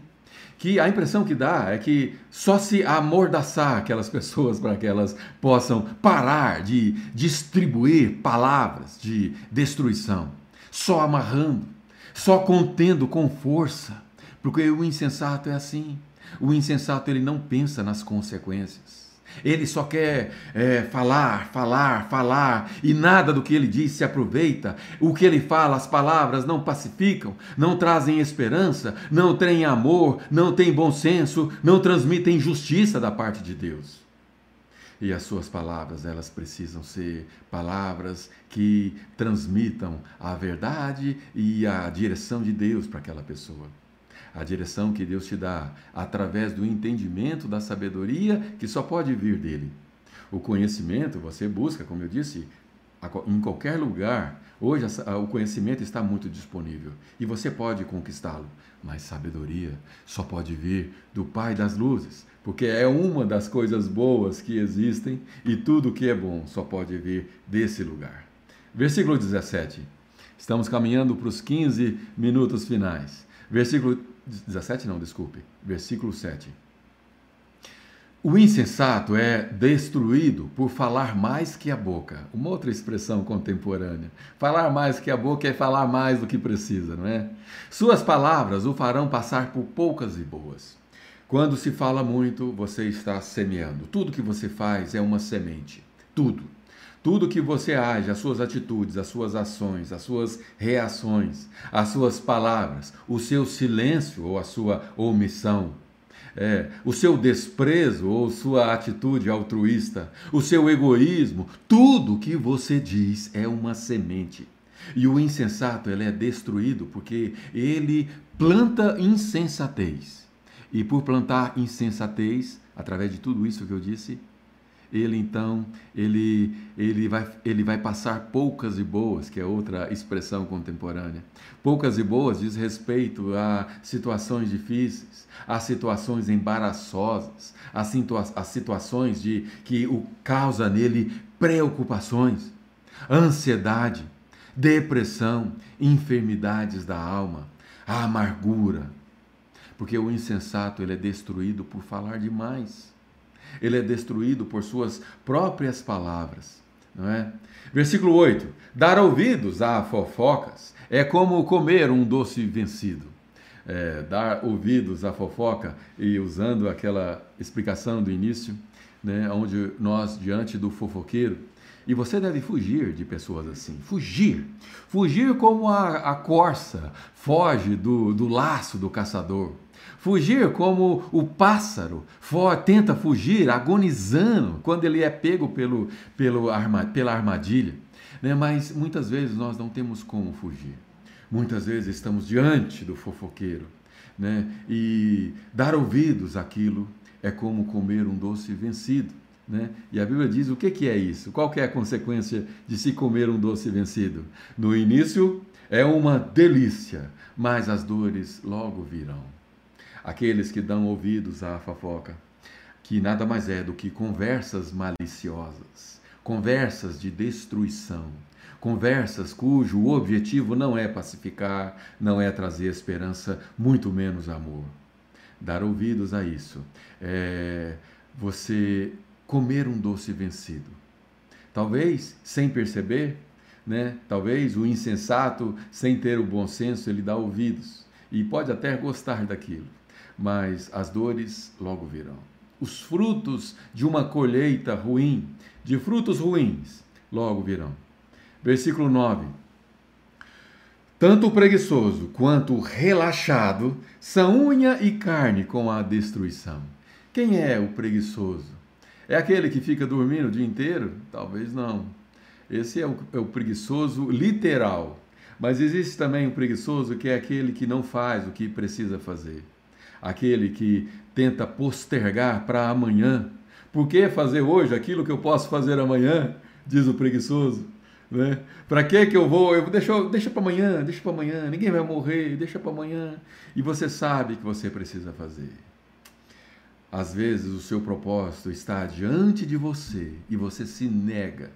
que a impressão que dá é que só se amordaçar aquelas pessoas para que elas possam parar de distribuir palavras de destruição, só amarrando só contendo com força, porque o insensato é assim. O insensato ele não pensa nas consequências. Ele só quer é, falar, falar, falar, e nada do que ele diz se aproveita. O que ele fala, as palavras não pacificam, não trazem esperança, não têm amor, não têm bom senso, não transmitem justiça da parte de Deus. E as suas palavras, elas precisam ser palavras que transmitam a verdade e a direção de Deus para aquela pessoa. A direção que Deus te dá através do entendimento da sabedoria que só pode vir dele. O conhecimento você busca, como eu disse, em qualquer lugar. Hoje o conhecimento está muito disponível e você pode conquistá-lo, mas sabedoria só pode vir do Pai das luzes, porque é uma das coisas boas que existem e tudo que é bom só pode vir desse lugar. Versículo 17. Estamos caminhando para os 15 minutos finais. Versículo 17 não, desculpe. Versículo 7. O insensato é destruído por falar mais que a boca. Uma outra expressão contemporânea. Falar mais que a boca é falar mais do que precisa, não é? Suas palavras o farão passar por poucas e boas. Quando se fala muito, você está semeando. Tudo que você faz é uma semente. Tudo. Tudo que você age, as suas atitudes, as suas ações, as suas reações, as suas palavras, o seu silêncio ou a sua omissão, é, o seu desprezo ou sua atitude altruísta, o seu egoísmo, tudo que você diz é uma semente. E o insensato ele é destruído porque ele planta insensatez. E por plantar insensatez, através de tudo isso que eu disse, ele então ele, ele, vai, ele vai passar poucas e boas, que é outra expressão contemporânea. Poucas e boas diz respeito a situações difíceis, a situações embaraçosas, a, situa a situações de que o causa nele preocupações, ansiedade, depressão, enfermidades da alma, a amargura. Porque o insensato ele é destruído por falar demais ele é destruído por suas próprias palavras. Não é? Versículo 8: Dar ouvidos a fofocas é como comer um doce vencido. É, dar ouvidos à fofoca, e usando aquela explicação do início, né, onde nós, diante do fofoqueiro, e você deve fugir de pessoas assim. Fugir. Fugir como a, a corça foge do, do laço do caçador. Fugir como o pássaro for, tenta fugir agonizando quando ele é pego pelo, pelo arma, pela armadilha. Né? Mas muitas vezes nós não temos como fugir. Muitas vezes estamos diante do fofoqueiro. Né? E dar ouvidos àquilo é como comer um doce vencido. Né? E a Bíblia diz o que, que é isso? Qual que é a consequência de se comer um doce vencido? No início é uma delícia, mas as dores logo virão aqueles que dão ouvidos à fofoca, que nada mais é do que conversas maliciosas, conversas de destruição, conversas cujo objetivo não é pacificar, não é trazer esperança, muito menos amor. Dar ouvidos a isso é você comer um doce vencido. Talvez sem perceber, né? Talvez o insensato, sem ter o bom senso, ele dá ouvidos e pode até gostar daquilo mas as dores logo virão. Os frutos de uma colheita ruim, de frutos ruins, logo virão. Versículo 9. Tanto o preguiçoso quanto o relaxado são unha e carne com a destruição. Quem é o preguiçoso? É aquele que fica dormindo o dia inteiro? Talvez não. Esse é o, é o preguiçoso literal. Mas existe também o preguiçoso que é aquele que não faz o que precisa fazer aquele que tenta postergar para amanhã. Por que fazer hoje aquilo que eu posso fazer amanhã? Diz o preguiçoso. Né? Para que que eu vou? Eu deixa, deixa para amanhã, deixa para amanhã. Ninguém vai morrer, deixa para amanhã. E você sabe que você precisa fazer. Às vezes o seu propósito está diante de você e você se nega.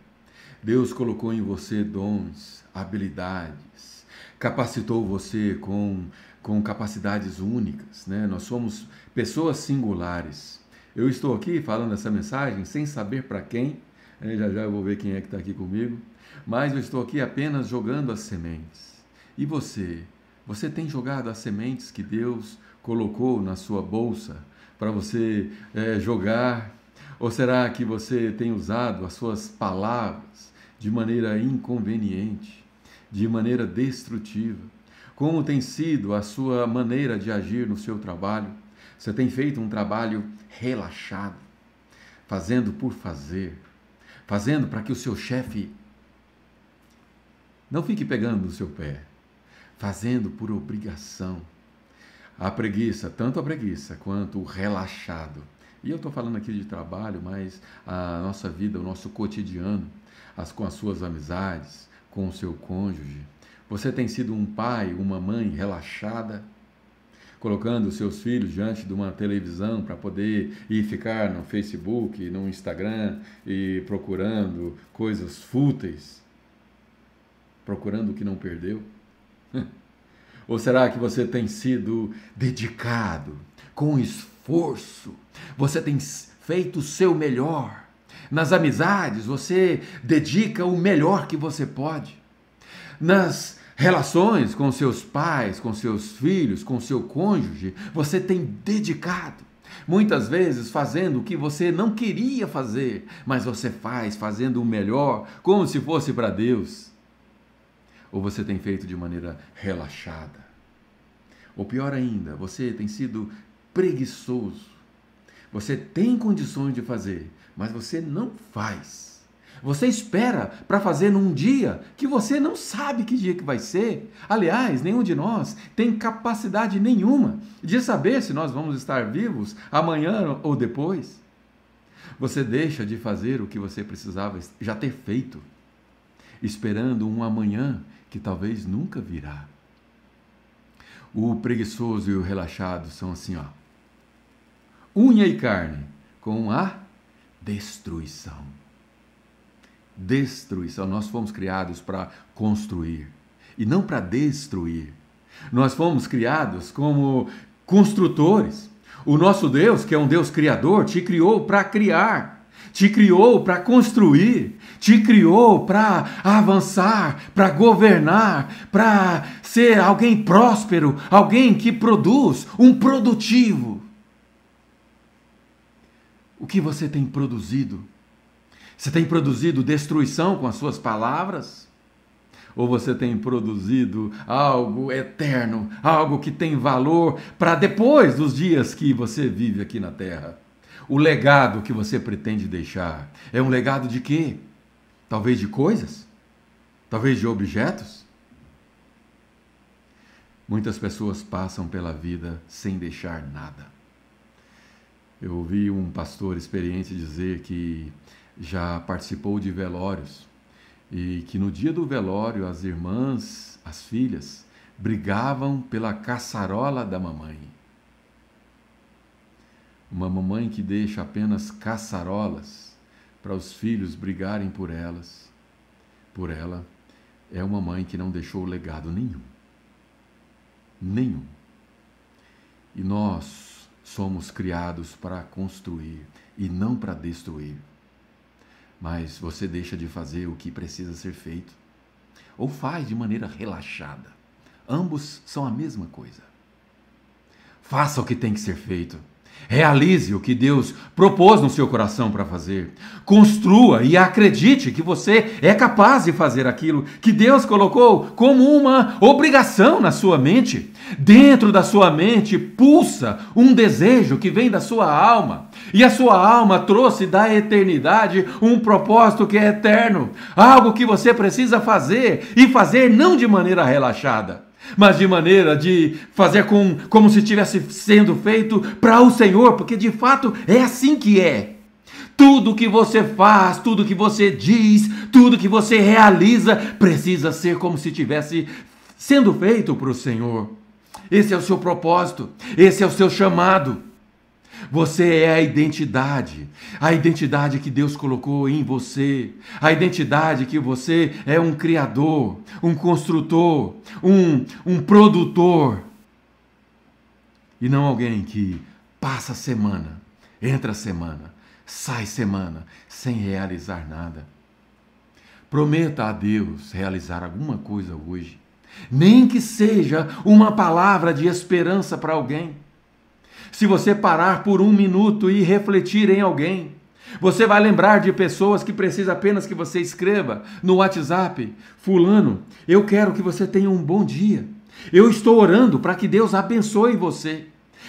Deus colocou em você dons, habilidades, capacitou você com com capacidades únicas, né? Nós somos pessoas singulares. Eu estou aqui falando essa mensagem sem saber para quem, né? já já eu vou ver quem é que está aqui comigo, mas eu estou aqui apenas jogando as sementes. E você? Você tem jogado as sementes que Deus colocou na sua bolsa para você é, jogar? Ou será que você tem usado as suas palavras de maneira inconveniente, de maneira destrutiva? Como tem sido a sua maneira de agir no seu trabalho? Você tem feito um trabalho relaxado, fazendo por fazer, fazendo para que o seu chefe não fique pegando no seu pé, fazendo por obrigação. A preguiça, tanto a preguiça quanto o relaxado. E eu estou falando aqui de trabalho, mas a nossa vida, o nosso cotidiano, as, com as suas amizades, com o seu cônjuge, você tem sido um pai, uma mãe relaxada, colocando seus filhos diante de uma televisão para poder ir ficar no Facebook, no Instagram e procurando coisas fúteis, procurando o que não perdeu? Ou será que você tem sido dedicado, com esforço? Você tem feito o seu melhor. Nas amizades, você dedica o melhor que você pode. Nas relações com seus pais, com seus filhos, com seu cônjuge, você tem dedicado. Muitas vezes fazendo o que você não queria fazer, mas você faz fazendo o melhor, como se fosse para Deus. Ou você tem feito de maneira relaxada. Ou pior ainda, você tem sido preguiçoso. Você tem condições de fazer, mas você não faz. Você espera para fazer num dia que você não sabe que dia que vai ser. Aliás, nenhum de nós tem capacidade nenhuma de saber se nós vamos estar vivos amanhã ou depois. Você deixa de fazer o que você precisava já ter feito, esperando um amanhã que talvez nunca virá. O preguiçoso e o relaxado são assim, ó. Unha e carne com a destruição. Destruição. Nós fomos criados para construir e não para destruir. Nós fomos criados como construtores. O nosso Deus, que é um Deus criador, te criou para criar, te criou para construir, te criou para avançar, para governar, para ser alguém próspero, alguém que produz, um produtivo. O que você tem produzido? Você tem produzido destruição com as suas palavras? Ou você tem produzido algo eterno, algo que tem valor para depois dos dias que você vive aqui na terra? O legado que você pretende deixar é um legado de quê? Talvez de coisas? Talvez de objetos? Muitas pessoas passam pela vida sem deixar nada. Eu ouvi um pastor experiente dizer que já participou de velórios e que no dia do velório as irmãs, as filhas, brigavam pela caçarola da mamãe. Uma mamãe que deixa apenas caçarolas para os filhos brigarem por elas, por ela, é uma mãe que não deixou legado nenhum. Nenhum. E nós somos criados para construir e não para destruir mas você deixa de fazer o que precisa ser feito. Ou faz de maneira relaxada. Ambos são a mesma coisa. Faça o que tem que ser feito. Realize o que Deus propôs no seu coração para fazer. Construa e acredite que você é capaz de fazer aquilo que Deus colocou como uma obrigação na sua mente. Dentro da sua mente pulsa um desejo que vem da sua alma. E a sua alma trouxe da eternidade um propósito que é eterno. Algo que você precisa fazer e fazer não de maneira relaxada mas de maneira de fazer com, como se estivesse sendo feito para o Senhor, porque de fato é assim que é. Tudo que você faz, tudo que você diz, tudo que você realiza precisa ser como se estivesse sendo feito para o Senhor. Esse é o seu propósito, esse é o seu chamado. Você é a identidade, a identidade que Deus colocou em você, a identidade que você é um criador, um construtor, um, um produtor, e não alguém que passa semana, entra semana, sai semana, sem realizar nada. Prometa a Deus realizar alguma coisa hoje, nem que seja uma palavra de esperança para alguém se você parar por um minuto e refletir em alguém, você vai lembrar de pessoas que precisa apenas que você escreva no WhatsApp: Fulano, eu quero que você tenha um bom dia. Eu estou orando para que Deus abençoe você.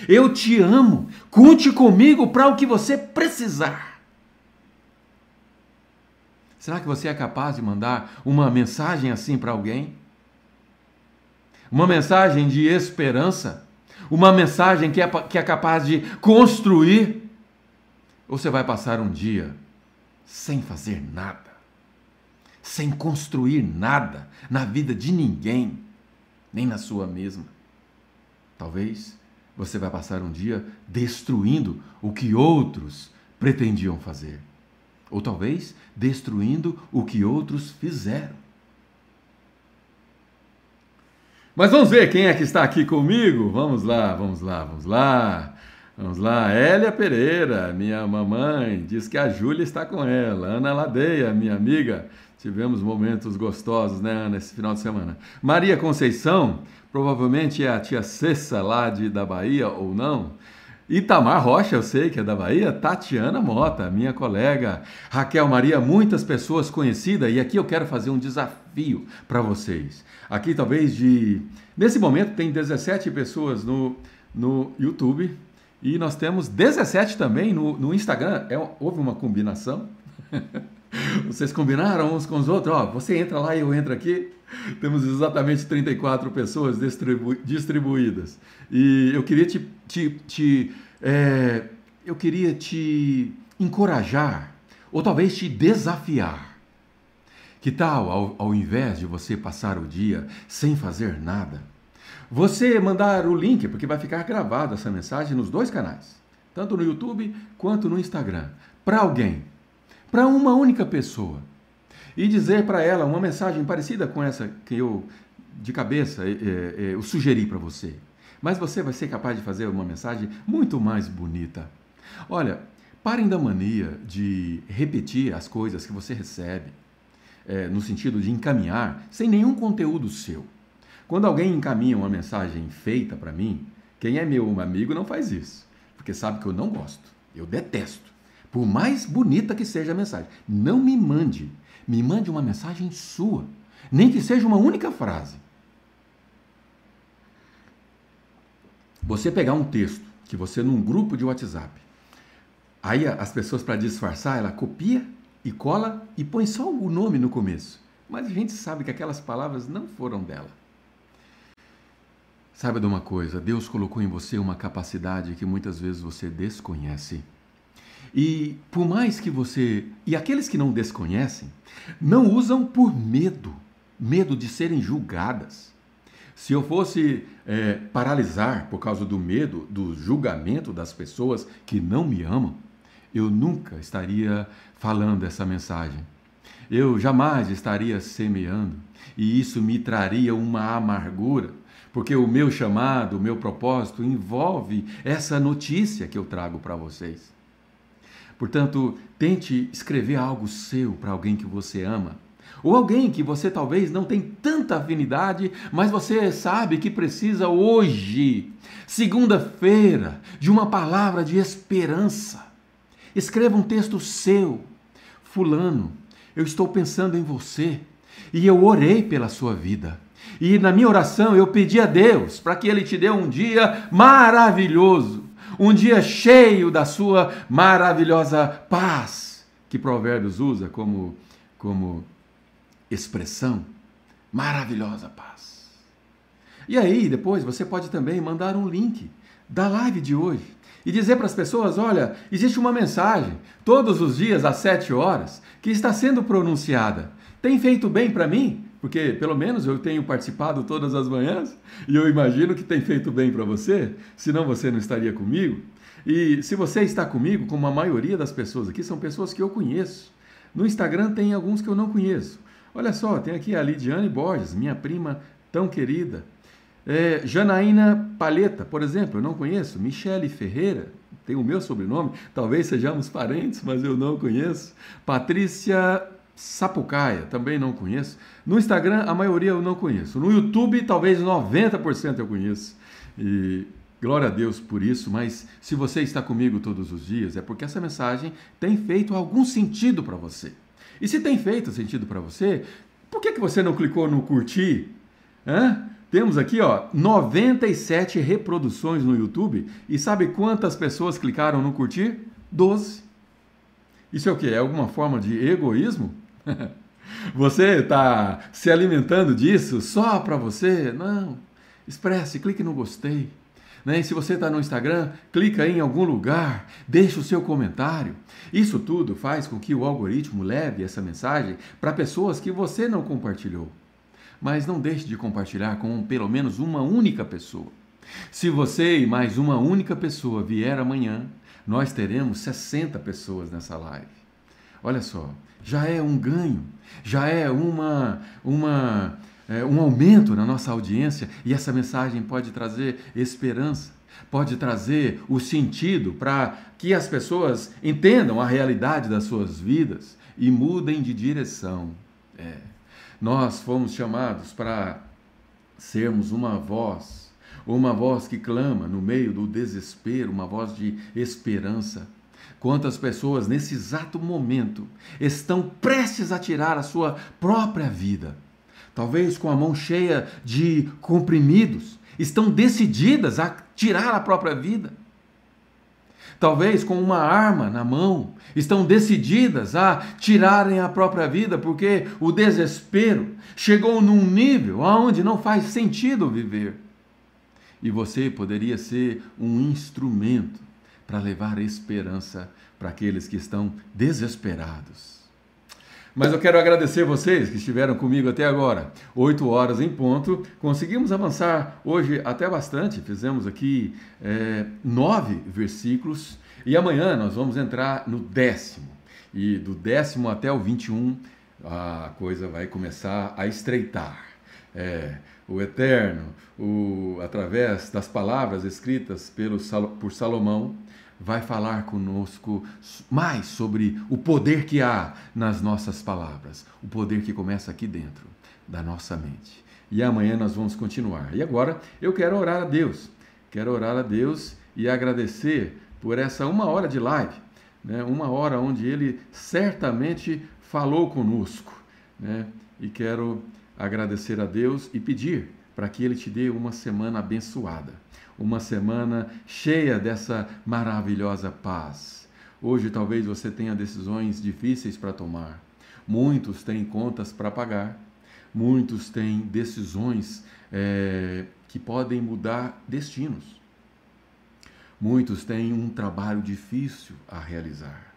Eu te amo. Conte comigo para o que você precisar. Será que você é capaz de mandar uma mensagem assim para alguém? Uma mensagem de esperança? Uma mensagem que é, que é capaz de construir, ou você vai passar um dia sem fazer nada, sem construir nada na vida de ninguém, nem na sua mesma. Talvez você vai passar um dia destruindo o que outros pretendiam fazer, ou talvez destruindo o que outros fizeram. Mas vamos ver quem é que está aqui comigo. Vamos lá, vamos lá, vamos lá. Vamos lá, Hélia Pereira, minha mamãe, diz que a Júlia está com ela. Ana Ladeia, minha amiga, tivemos momentos gostosos, né, Ana, esse final de semana. Maria Conceição, provavelmente é a tia Cessa lá de, da Bahia ou não. Itamar Rocha, eu sei que é da Bahia. Tatiana Mota, minha colega. Raquel Maria, muitas pessoas conhecidas. E aqui eu quero fazer um desafio para vocês. Aqui, talvez de. Nesse momento, tem 17 pessoas no, no YouTube. E nós temos 17 também no, no Instagram. É, houve uma combinação. Vocês combinaram uns com os outros? Ó, você entra lá e eu entro aqui. Temos exatamente 34 pessoas distribu distribuídas. E eu queria te, te, te é, eu queria te encorajar, ou talvez te desafiar. Que tal, ao, ao invés de você passar o dia sem fazer nada, você mandar o link, porque vai ficar gravada essa mensagem nos dois canais, tanto no YouTube quanto no Instagram, para alguém, para uma única pessoa e dizer para ela uma mensagem parecida com essa que eu, de cabeça, é, é, eu sugeri para você. Mas você vai ser capaz de fazer uma mensagem muito mais bonita. Olha, parem da mania de repetir as coisas que você recebe, é, no sentido de encaminhar, sem nenhum conteúdo seu. Quando alguém encaminha uma mensagem feita para mim, quem é meu amigo não faz isso, porque sabe que eu não gosto, eu detesto. Por mais bonita que seja a mensagem, não me mande me mande uma mensagem sua, nem que seja uma única frase. Você pegar um texto que você num grupo de WhatsApp, aí as pessoas para disfarçar, ela copia e cola e põe só o nome no começo. Mas a gente sabe que aquelas palavras não foram dela. Saiba de uma coisa, Deus colocou em você uma capacidade que muitas vezes você desconhece. E por mais que você. E aqueles que não desconhecem, não usam por medo medo de serem julgadas. Se eu fosse é, paralisar por causa do medo do julgamento das pessoas que não me amam, eu nunca estaria falando essa mensagem. Eu jamais estaria semeando, e isso me traria uma amargura, porque o meu chamado, o meu propósito envolve essa notícia que eu trago para vocês. Portanto, tente escrever algo seu para alguém que você ama. Ou alguém que você talvez não tem tanta afinidade, mas você sabe que precisa hoje, segunda-feira, de uma palavra de esperança. Escreva um texto seu. Fulano, eu estou pensando em você e eu orei pela sua vida. E na minha oração eu pedi a Deus para que Ele te dê um dia maravilhoso um dia cheio da sua maravilhosa paz, que Provérbios usa como, como expressão. Maravilhosa paz. E aí, depois, você pode também mandar um link da live de hoje e dizer para as pessoas: olha, existe uma mensagem todos os dias às sete horas que está sendo pronunciada. Tem feito bem para mim? Porque pelo menos eu tenho participado todas as manhãs e eu imagino que tem feito bem para você, senão você não estaria comigo. E se você está comigo, como a maioria das pessoas aqui, são pessoas que eu conheço. No Instagram tem alguns que eu não conheço. Olha só, tem aqui a Lidiane Borges, minha prima tão querida. É, Janaína Paleta, por exemplo, eu não conheço. Michele Ferreira, tem o meu sobrenome, talvez sejamos parentes, mas eu não conheço. Patrícia Sapucaia, também não conheço. No Instagram, a maioria eu não conheço. No YouTube, talvez 90% eu conheço. E glória a Deus por isso, mas se você está comigo todos os dias, é porque essa mensagem tem feito algum sentido para você. E se tem feito sentido para você, por que, que você não clicou no curtir? Hã? Temos aqui ó, 97 reproduções no YouTube e sabe quantas pessoas clicaram no curtir? 12. Isso é o que? É alguma forma de egoísmo? Você está se alimentando disso só para você? Não. Expresse, clique no gostei. Né? E se você está no Instagram, clica em algum lugar, deixe o seu comentário. Isso tudo faz com que o algoritmo leve essa mensagem para pessoas que você não compartilhou. Mas não deixe de compartilhar com pelo menos uma única pessoa. Se você e mais uma única pessoa vier amanhã, nós teremos 60 pessoas nessa live. Olha só, já é um ganho, já é uma, uma, é, um aumento na nossa audiência e essa mensagem pode trazer esperança. pode trazer o sentido para que as pessoas entendam a realidade das suas vidas e mudem de direção. É. Nós fomos chamados para sermos uma voz, uma voz que clama no meio do desespero, uma voz de esperança. Quantas pessoas nesse exato momento estão prestes a tirar a sua própria vida, talvez com a mão cheia de comprimidos, estão decididas a tirar a própria vida. Talvez com uma arma na mão, estão decididas a tirarem a própria vida porque o desespero chegou num nível aonde não faz sentido viver. E você poderia ser um instrumento para levar esperança para aqueles que estão desesperados. Mas eu quero agradecer vocês que estiveram comigo até agora. Oito horas em ponto. Conseguimos avançar hoje até bastante. Fizemos aqui é, nove versículos. E amanhã nós vamos entrar no décimo. E do décimo até o 21, a coisa vai começar a estreitar. É, o Eterno, o, através das palavras escritas pelo, por Salomão, vai falar conosco mais sobre o poder que há nas nossas palavras, o poder que começa aqui dentro da nossa mente. E amanhã nós vamos continuar. E agora eu quero orar a Deus, quero orar a Deus e agradecer por essa uma hora de live, né? uma hora onde Ele certamente falou conosco. Né? E quero agradecer a Deus e pedir para que Ele te dê uma semana abençoada uma semana cheia dessa maravilhosa paz. Hoje talvez você tenha decisões difíceis para tomar. Muitos têm contas para pagar, muitos têm decisões é, que podem mudar destinos. Muitos têm um trabalho difícil a realizar,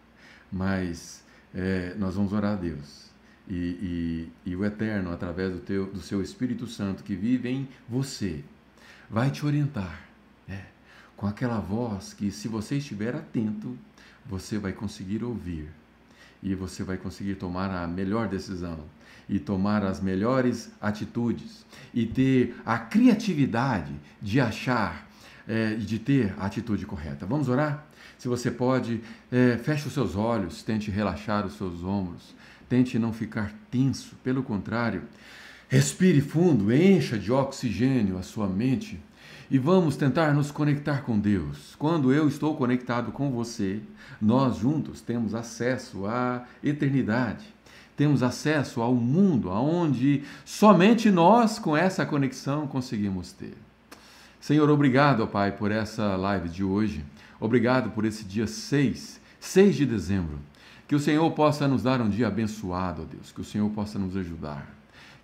mas é, nós vamos orar a Deus. E, e, e o Eterno, através do, teu, do seu Espírito Santo que vive em você, vai te orientar com aquela voz que, se você estiver atento, você vai conseguir ouvir e você vai conseguir tomar a melhor decisão e tomar as melhores atitudes e ter a criatividade de achar é, e de ter a atitude correta. Vamos orar? Se você pode, é, feche os seus olhos, tente relaxar os seus ombros, tente não ficar tenso, pelo contrário, respire fundo, encha de oxigênio a sua mente e vamos tentar nos conectar com Deus. Quando eu estou conectado com você, nós juntos temos acesso à eternidade. Temos acesso ao mundo aonde somente nós com essa conexão conseguimos ter. Senhor, obrigado, Pai, por essa live de hoje. Obrigado por esse dia 6, 6 de dezembro. Que o Senhor possa nos dar um dia abençoado, ó Deus. Que o Senhor possa nos ajudar.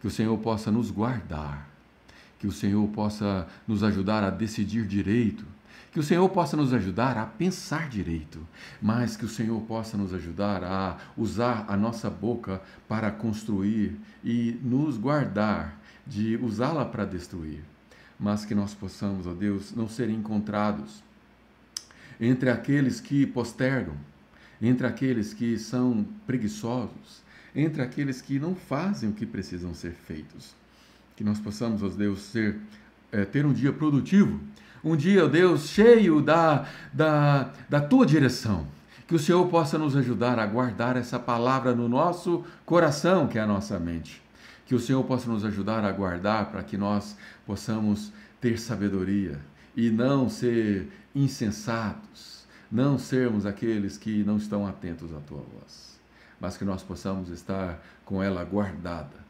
Que o Senhor possa nos guardar que o Senhor possa nos ajudar a decidir direito, que o Senhor possa nos ajudar a pensar direito, mas que o Senhor possa nos ajudar a usar a nossa boca para construir e nos guardar de usá-la para destruir, mas que nós possamos, ó Deus, não ser encontrados entre aqueles que postergam, entre aqueles que são preguiçosos, entre aqueles que não fazem o que precisam ser feitos que nós possamos, ó Deus, ser, é, ter um dia produtivo, um dia, ó Deus, cheio da, da, da tua direção. Que o Senhor possa nos ajudar a guardar essa palavra no nosso coração, que é a nossa mente. Que o Senhor possa nos ajudar a guardar para que nós possamos ter sabedoria e não ser insensatos, não sermos aqueles que não estão atentos à tua voz, mas que nós possamos estar com ela guardada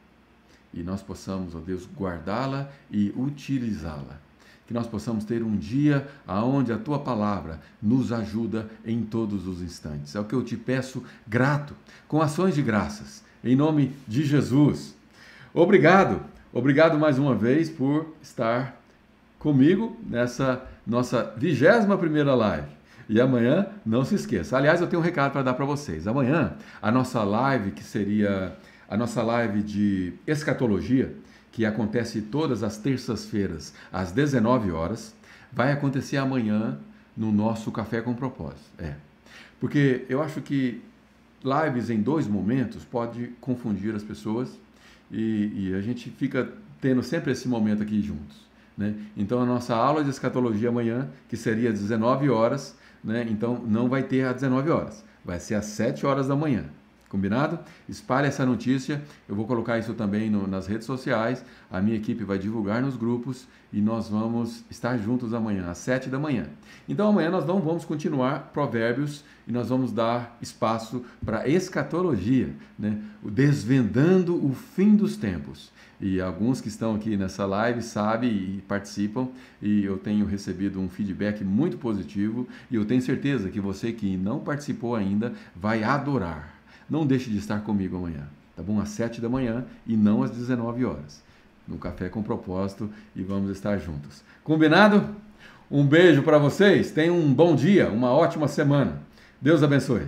e nós possamos, ó Deus, guardá-la e utilizá-la. Que nós possamos ter um dia aonde a tua palavra nos ajuda em todos os instantes. É o que eu te peço, grato, com ações de graças, em nome de Jesus. Obrigado, obrigado mais uma vez por estar comigo nessa nossa vigésima primeira live. E amanhã, não se esqueça. Aliás, eu tenho um recado para dar para vocês. Amanhã, a nossa live, que seria a nossa live de escatologia, que acontece todas as terças-feiras às 19 horas, vai acontecer amanhã no nosso Café com Propósito. É. Porque eu acho que lives em dois momentos pode confundir as pessoas e, e a gente fica tendo sempre esse momento aqui juntos. Né? Então a nossa aula de escatologia amanhã, que seria às 19 horas, né? então não vai ter às 19 horas, vai ser às 7 horas da manhã. Combinado? Espalhe essa notícia. Eu vou colocar isso também no, nas redes sociais. A minha equipe vai divulgar nos grupos e nós vamos estar juntos amanhã, às 7 da manhã. Então amanhã nós não vamos continuar provérbios e nós vamos dar espaço para escatologia, né? desvendando o fim dos tempos. E alguns que estão aqui nessa live sabem e participam, e eu tenho recebido um feedback muito positivo, e eu tenho certeza que você que não participou ainda vai adorar não deixe de estar comigo amanhã, tá bom? Às 7 da manhã e não às 19 horas. No Café com Propósito e vamos estar juntos. Combinado? Um beijo para vocês, tenham um bom dia, uma ótima semana. Deus abençoe.